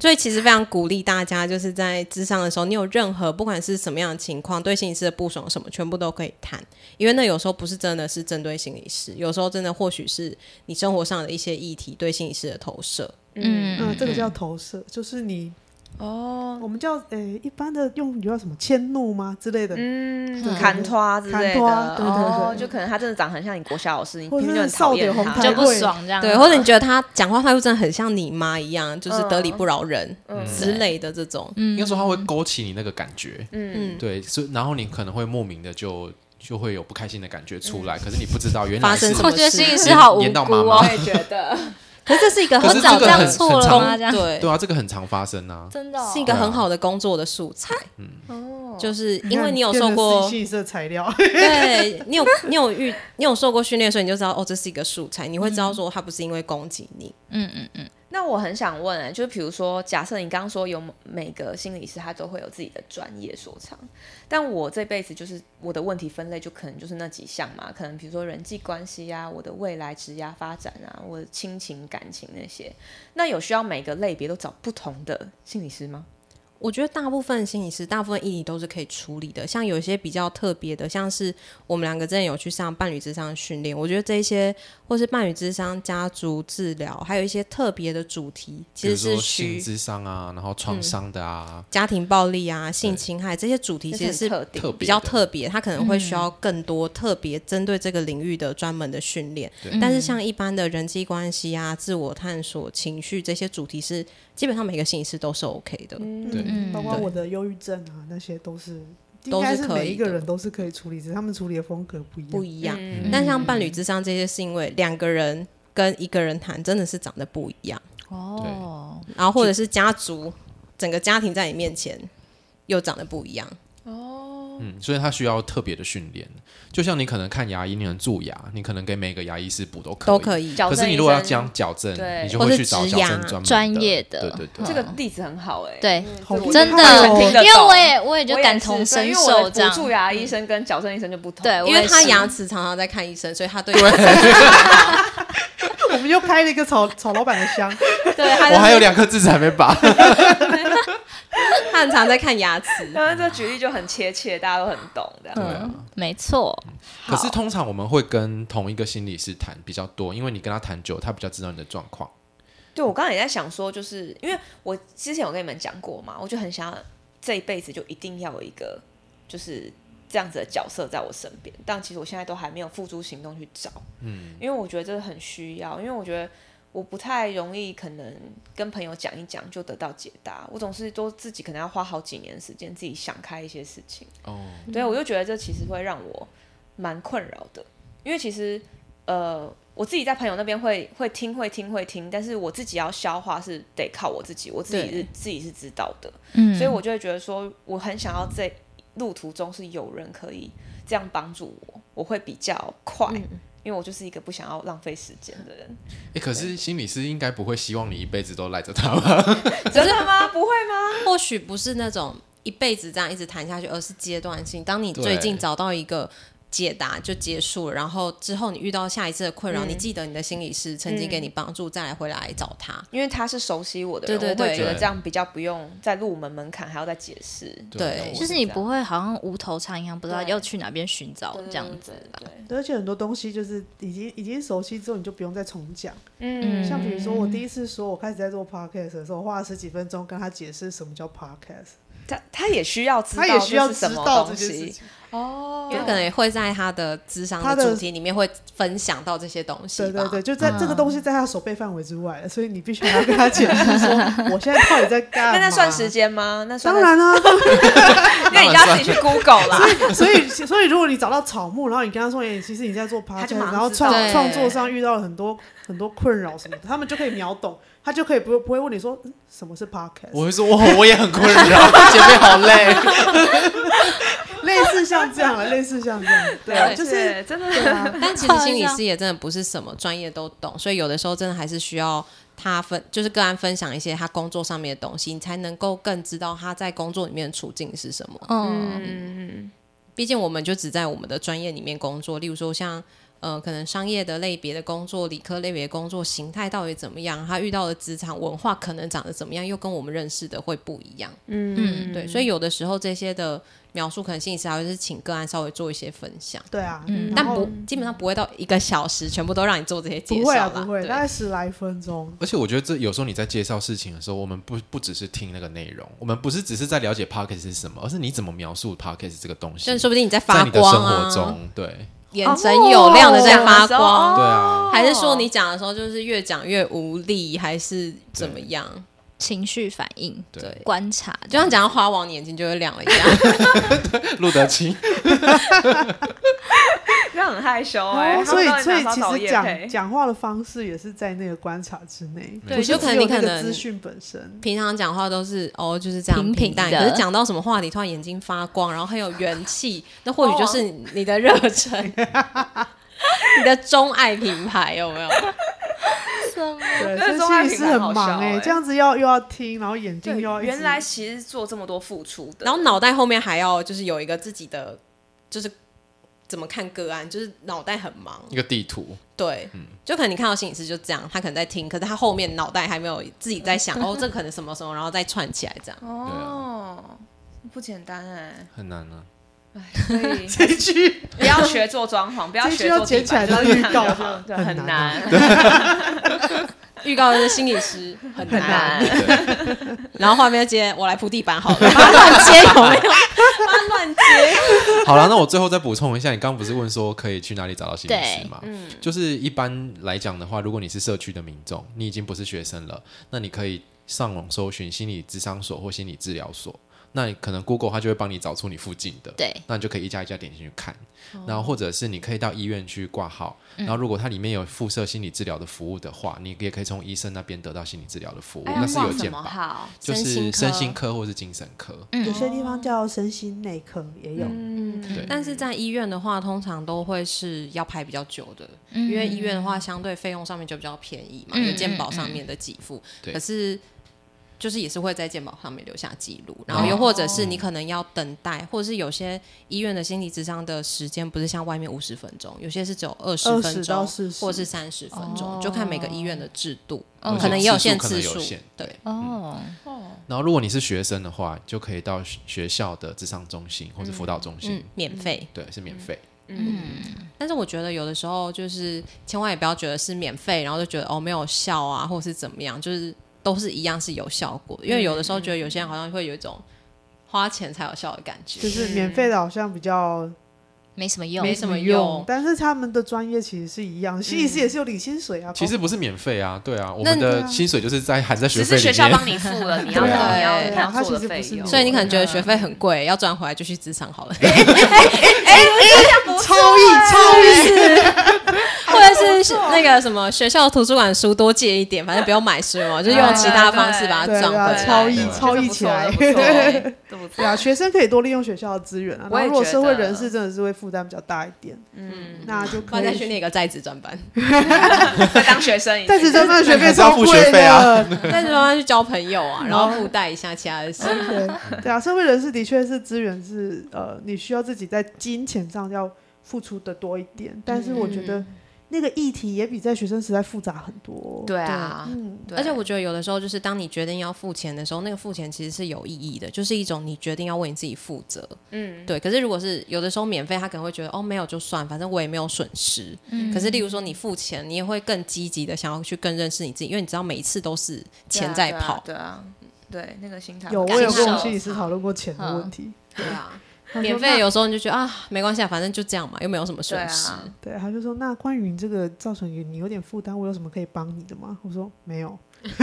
所以其实非常鼓励大家，就是在咨商的时候，你有任何不管是什么样的情况，对心理师的不爽什么，全部都可以谈，因为那有时候不是真的是针对心理师，有时候真的或许是你生活上的一些议题对心理师的投射。嗯嗯，这个叫投射，就是你。哦，我们叫诶，一般的用语叫什么迁怒吗之类的？嗯，砍拖之类的。对对对，就可能他真的长很像你国小老师，你就很讨厌他，就不爽这样。对，或者你觉得他讲话态度真的很像你妈一样，就是得理不饶人之类的这种。应该说他会勾起你那个感觉。嗯，对，所以然后你可能会莫名的就就会有不开心的感觉出来，可是你不知道原来是。我觉得心理师好无辜哦，我也觉得。可是这是一个很早这样错了吗？这样。对。对啊，这个很常发生啊，真的是一个很好的工作的素材。嗯。哦，就是因为你有受过 *laughs* 对你有你有遇你有受过训练，所以你就知道哦，这是一个素材，你会知道说他不是因为攻击你。嗯嗯嗯。那我很想问、欸，就是比如说，假设你刚刚说有每个心理师他都会有自己的专业所长，但我这辈子就是我的问题分类就可能就是那几项嘛，可能比如说人际关系啊，我的未来职业发展啊，我的亲情感情那些，那有需要每个类别都找不同的心理师吗？我觉得大部分心理师，大部分议题都是可以处理的。像有一些比较特别的，像是我们两个之前有去上伴侣智商训练，我觉得这一些或是伴侣智商、家族治疗，还有一些特别的主题，其实是性智商啊，然后创伤的啊、嗯，家庭暴力啊、性侵害这些主题，其实是比较特别，它可能会需要更多特别针对这个领域的专门的训练。嗯、但是像一般的人际关系啊、自我探索、情绪这些主题是。基本上每个心理师都是 OK 的，嗯、对，包括我的忧郁症啊，那些都是都是可以，每一个人都是可以处理，只是他们处理的风格不一样。不一样，嗯、但像伴侣之上这些，是因为两个人跟一个人谈，真的是长得不一样哦。对然后或者是家族，整个家庭在你面前又长得不一样哦。嗯，所以他需要特别的训练。就像你可能看牙医，你能蛀牙，你可能给每个牙医师补都可以。都可以。可是你如果要讲矫正，你就会去找矫正专业的。对对对。这个例子很好哎。对，真的，因为我也我也就感同身受这样。蛀牙医生跟矫正医生就不同。对，因为他牙齿常常在看医生，所以他对。*laughs* 我们又开了一个曹曹老板的箱。对，我还有两颗智齿还没拔。*laughs* 他很常在看牙齿，当 *laughs* 然这举例就很切切，大家都很懂的。对啊，没错。可是通常我们会跟同一个心理师谈比较多，因为你跟他谈久，他比较知道你的状况。对，我刚刚也在想说，就是因为我之前有跟你们讲过嘛，我就很想这一辈子就一定要有一个就是这样子的角色在我身边，但其实我现在都还没有付诸行动去找。嗯，因为我觉得这个很需要，因为我觉得。我不太容易，可能跟朋友讲一讲就得到解答。我总是都自己可能要花好几年时间，自己想开一些事情。哦，对，我就觉得这其实会让我蛮困扰的，因为其实呃，我自己在朋友那边会会听会听会听，但是我自己要消化是得靠我自己，我自己是自己是知道的。嗯，所以我就会觉得说，我很想要在路途中是有人可以这样帮助我。我会比较快，嗯、因为我就是一个不想要浪费时间的人。哎、欸，可是心理师应该不会希望你一辈子都赖着他吧？*laughs* 真的吗？不会吗？*laughs* 或许不是那种一辈子这样一直谈下去，而是阶段性。当你最近找到一个。解答就结束了，然后之后你遇到下一次的困扰，嗯、你记得你的心理师曾经给你帮助，嗯、再来回来找他，因为他是熟悉我的人，对对对，我会觉得这样比较不用再入门门槛，还要再解释。对，就是你不会好像无头苍蝇，不知道要去哪边寻找这样子。吧？对，而且很多东西就是已经已经熟悉之后，你就不用再重讲。嗯，像比如说我第一次说我开始在做 podcast 的时候，我花了十几分钟跟他解释什么叫 podcast。他他也需要知道，他也需要知道这些事情哦，有可能也会在他的智商的主题里面会分享到这些东西。对对对，就在这个东西在他手背范围之外，所以你必须要跟他解释说，我现在到底在干嘛？那那算时间吗？那算当然了，那你要自己去 Google 啦。所以所以如果你找到草木，然后你跟他说，哎，其实你在做 podcast，然后创创作上遇到了很多很多困扰什么的，他们就可以秒懂。他就可以不不会问你说，嗯，什么是 podcast？我会说，我我也很困扰，*laughs* 姐妹好累。*laughs* 类似像这样了，类似像这样，对啊，就是真的。啊、但其实心理师也真的不是什么专业都懂，所以有的时候真的还是需要他分，就是个案分享一些他工作上面的东西，你才能够更知道他在工作里面的处境是什么。嗯，毕竟我们就只在我们的专业里面工作，例如说像。呃，可能商业的类别的工作，理科类别的工作形态到底怎么样？他遇到的职场文化可能长得怎么样？又跟我们认识的会不一样。嗯嗯，对，所以有的时候这些的描述，可能心理师还会是请个案稍微做一些分享。对啊，嗯，但不基本上不会到一个小时，全部都让你做这些介绍。不会啊，不会，大概十来分钟。而且我觉得这有时候你在介绍事情的时候，我们不不只是听那个内容，我们不是只是在了解 Podcast 是什么，而是你怎么描述 Podcast 这个东西。但说不定你在发光啊，在你的生活中，对。眼神有亮的在发光，对啊，还是说你讲的时候就是越讲越无力，还是怎么样？情绪反应，对，观察，就像讲到花王，你眼睛就会亮了一样。*laughs* 路德清，这样很害羞哎。所以，所以其实讲讲话的方式也是在那个观察之内。对，就可能你可能资讯本身，平常讲话都是哦就是这样平淡，可是讲到什么话题，突然眼睛发光，然后很有元气，那或许就是你的热忱，*laughs* *laughs* 你的钟爱品牌有没有？对，所以心理师很忙哎，这样子要又要听，然后眼睛又要。原来其实做这么多付出的，然后脑袋后面还要就是有一个自己的，就是怎么看个案，就是脑袋很忙。一个地图。对，嗯，就可能你看到心理师就这样，他可能在听，可是他后面脑袋还没有自己在想，*laughs* 哦，这可能什么什么，然后再串起来这样。哦，不简单哎，很难呢。所以 *laughs* 这句不要学做装潢，不要学做剪起来的预告就，很难。*laughs* 预告的心理师很难。然后画面接我来铺地板好了，*laughs* 乱接有没有？乱接。好了，那我最后再补充一下，你刚刚不是问说可以去哪里找到心理师吗？嗯，就是一般来讲的话，如果你是社区的民众，你已经不是学生了，那你可以上网搜寻心理咨商所或心理治疗所。那你可能 Google 它就会帮你找出你附近的，对，那你就可以一家一家点进去看，哦、然后或者是你可以到医院去挂号，嗯、然后如果它里面有附设心理治疗的服务的话，你也可以从医生那边得到心理治疗的服务，哎、那是有健保，就是身心科或是精神科，嗯、有些地方叫身心内科也有，嗯，对。但是在医院的话，通常都会是要排比较久的，嗯、因为医院的话相对费用上面就比较便宜嘛，嗯、有健保上面的给付，嗯、可是。就是也是会在健保上面留下记录，然后又或者是你可能要等待，哦、或者是有些医院的心理智商的时间不是像外面五十分钟，有些是只有二十分钟，或者是三十分钟，哦、就看每个医院的制度，嗯、可能也有限次数，对，哦，然后如果你是学生的话，就可以到学校的智商中心或者辅导中心，嗯嗯、免费，对，是免费，嗯，嗯但是我觉得有的时候就是千万也不要觉得是免费，然后就觉得哦没有效啊，或者是怎么样，就是。都是一样是有效果的，因为有的时候觉得有些人好像会有一种花钱才有效的感觉，就是免费的好像比较没什么用，没什么用。但是他们的专业其实是一样，心理师也是有领薪水啊。其实不是免费啊，对啊，我们的薪水就是在含在学费里面，只是学校帮你付了，你要你要他做的费用。所以你可能觉得学费很贵，要赚回来就去职场好了。哎哎超意超意。或者是那个什么学校图书馆书多借一点，反正不用买书嘛，*laughs* 就用其他方式把它赚回来。超意超意起来，*laughs* 对，啊，学生可以多利用学校的资源啊。然后如果社会人士真的是会负担比较大一点，嗯，那就可以。再训练一个在职专班，*laughs* 再当学生，在职专班学费超贵的啊，在职专班去交朋友啊，然后附带一下其他的事。对对啊，社会人士的确是资源是呃，你需要自己在金钱上要付出的多一点，但是我觉得。那个议题也比在学生时代复杂很多。对啊，嗯，而且我觉得有的时候就是当你决定要付钱的时候，那个付钱其实是有意义的，就是一种你决定要为你自己负责。嗯，对。可是如果是有的时候免费，他可能会觉得哦，没有就算，反正我也没有损失。嗯。可是例如说你付钱，你也会更积极的想要去更认识你自己，因为你知道每一次都是钱在跑。对啊，对，啊对那个心态。有，我有跟我心理师讨论过钱的问题。*laughs* *laughs* 对啊。免费有时候你就觉得啊，没关系啊，反正就这样嘛，又没有什么损失。对，他就说，那关于你这个造成你有点负担，我有什么可以帮你的吗？我说没有，*laughs*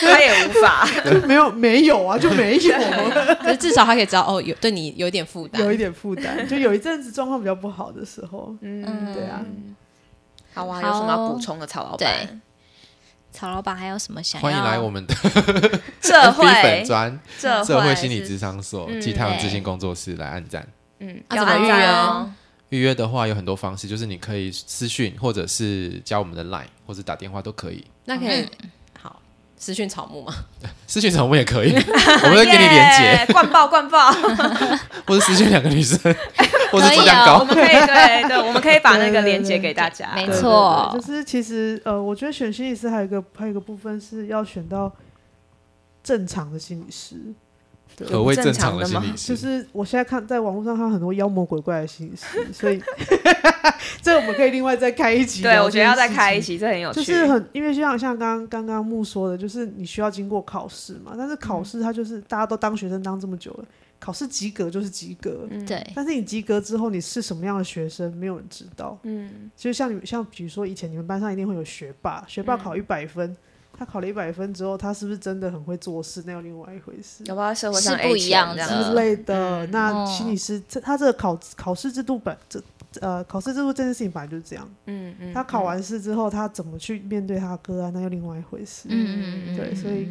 他也无法，*laughs* 就没有没有啊，就没有。*laughs* 可是至少他可以知道哦，有对你有一点负担，有一点负担。就有一阵子状况比较不好的时候，嗯，对啊。好啊，有什么要补充的，曹老板？曹老板还有什么想要？欢迎来我们的 *laughs* 社会粉专社会心理智商所暨太阳自信工作室来按赞。嗯，要怎么预约哦。预约的话有很多方式，就是你可以私讯，或者是加我们的 Line，或者打电话都可以。那可以。私讯草木吗？私讯草木也可以，*laughs* 我们会给你连接。*laughs* 灌爆灌爆，*laughs* 或者私讯两个女生，或者质量高，我们可以对对，我们可以把那个连接给大家。没错，就是其实呃，我觉得选心理师还有一个还有一个部分是要选到正常的心理师。何谓正常的心理师？就是我现在看在网络上看很多妖魔鬼怪的心理师，所以 *laughs* 这我们可以另外再开一集。对，我觉得要再开一集，这很有趣。就是很因为就像像刚刚刚刚木说的，就是你需要经过考试嘛。但是考试它就是大家都当学生当这么久了，考试及格就是及格。对。但是你及格之后你是什么样的学生，没有人知道。嗯。就像你像比如说以前你们班上一定会有学霸，学霸考一百分。他考了一百分之后，他是不是真的很会做事？那又另外一回事。有没有社会上是不一样的之类的？那心理师这他这个考考试制度本这呃考试制度这件事情本来就是这样。嗯嗯。他考完试之后，他怎么去面对他的个案？那又另外一回事。嗯嗯对，所以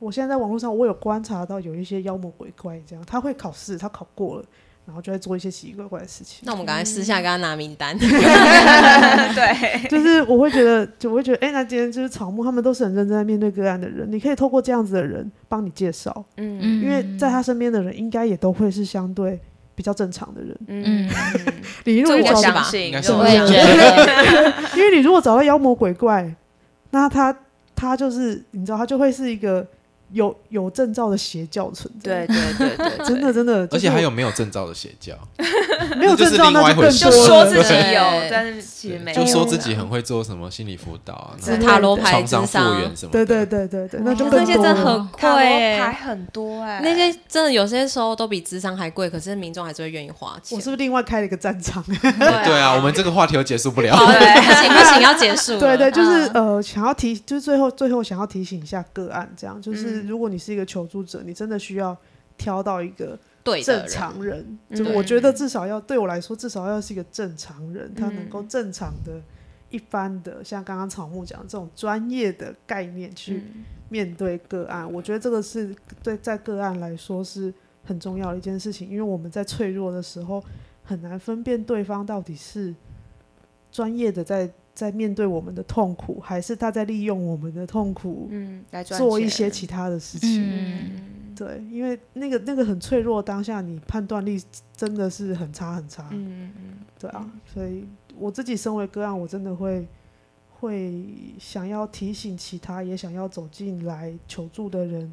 我现在在网络上，我有观察到有一些妖魔鬼怪这样，他会考试，他考过了。然后就会做一些奇奇怪怪的事情。那我们赶快私下跟他拿名单。*laughs* 对，就是我会觉得，就我会觉得，哎，那今天就是草木，他们都是很认真在面对个案的人。你可以透过这样子的人帮你介绍，嗯嗯，因为在他身边的人应该也都会是相对比较正常的人。嗯，你如果找到，应该是我也觉得，*laughs* 因为你如果找到妖魔鬼怪，那他他就是你知道，他就会是一个。有有证照的邪教存在，对对对 *laughs* 对，真的真的，而且还有没有证照的邪教，*laughs* 没有证照那就更就说自己有，但是其实没有，就说自己很会做什么心理辅导啊，塔罗牌、创伤复原什么，对对对对对，那就那些真的很贵，塔罗牌很多哎，那些真的有些时候都比智商还贵，可是民众还是会愿意花钱。我是不是另外开了一个战场？对啊，我们这个话题又结束不了，不行不行，要结束。对对，就是呃，想要提，就是最后最后想要提醒一下个案，这样就是。如果你是一个求助者，你真的需要挑到一个正常人。人就我觉得至少要对我来说，至少要是一个正常人，他能够正常的、一般的，像刚刚草木讲这种专业的概念去面对个案。我觉得这个是对在个案来说是很重要的一件事情，因为我们在脆弱的时候很难分辨对方到底是专业的在。在面对我们的痛苦，还是他在利用我们的痛苦，嗯，来做一些其他的事情。嗯，对，因为那个那个很脆弱，当下你判断力真的是很差很差。嗯嗯，对啊，所以我自己身为个案，我真的会会想要提醒其他也想要走进来求助的人，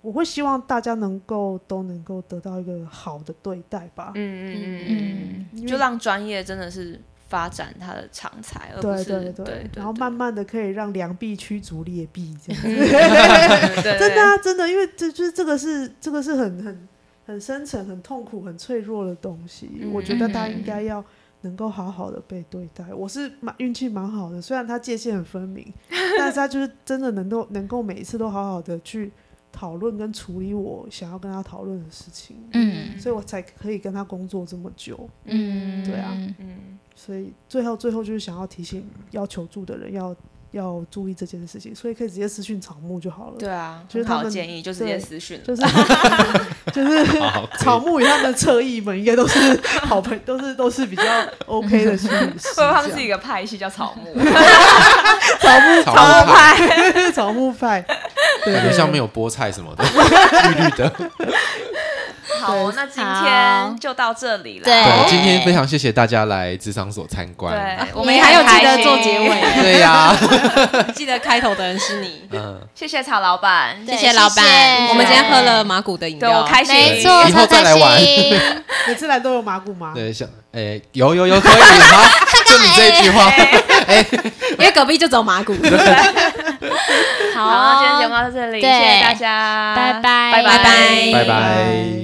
我会希望大家能够都能够得到一个好的对待吧。嗯嗯嗯嗯，就让专业真的是。发展他的长才，而不是对然后慢慢的可以让良币驱逐劣币这样 *laughs* 子，真的啊，真的，因为这就是这个是这个是很很很深沉、很痛苦、很脆弱的东西。嗯、我觉得他应该要能够好好的被对待。我是蛮运气蛮好的，虽然他界限很分明，*laughs* 但是他就是真的能够能够每一次都好好的去讨论跟处理我想要跟他讨论的事情。嗯，所以我才可以跟他工作这么久。嗯，对啊，嗯。所以最后最后就是想要提醒要求助的人要要注意这件事情，所以可以直接私讯草木就好了。对啊，就是他们建议就直接私讯，就是 *laughs* 就是 *laughs* 草木与他们的侧翼们应该都是好朋友，*laughs* 都是都是比较 OK 的心理师。说他们是一个派系叫草木，草木草木派，草木派，感觉像没有菠菜什么的，绿绿的。好，那今天就到这里了。对，今天非常谢谢大家来智商所参观。对，我们还有记得做结尾。*laughs* 对呀，*laughs* 记得开头的人是你。嗯，谢谢曹老板，谢谢老板。我们今天喝了马古的饮料，我开心。没错，以后再来玩。*laughs* 每次来都有麻古吗？对，像诶，有有有可以吗？就你这一句话，哎，因为隔壁就走麻古。好，今天节目到这里，谢谢大家，拜拜，拜拜，拜拜。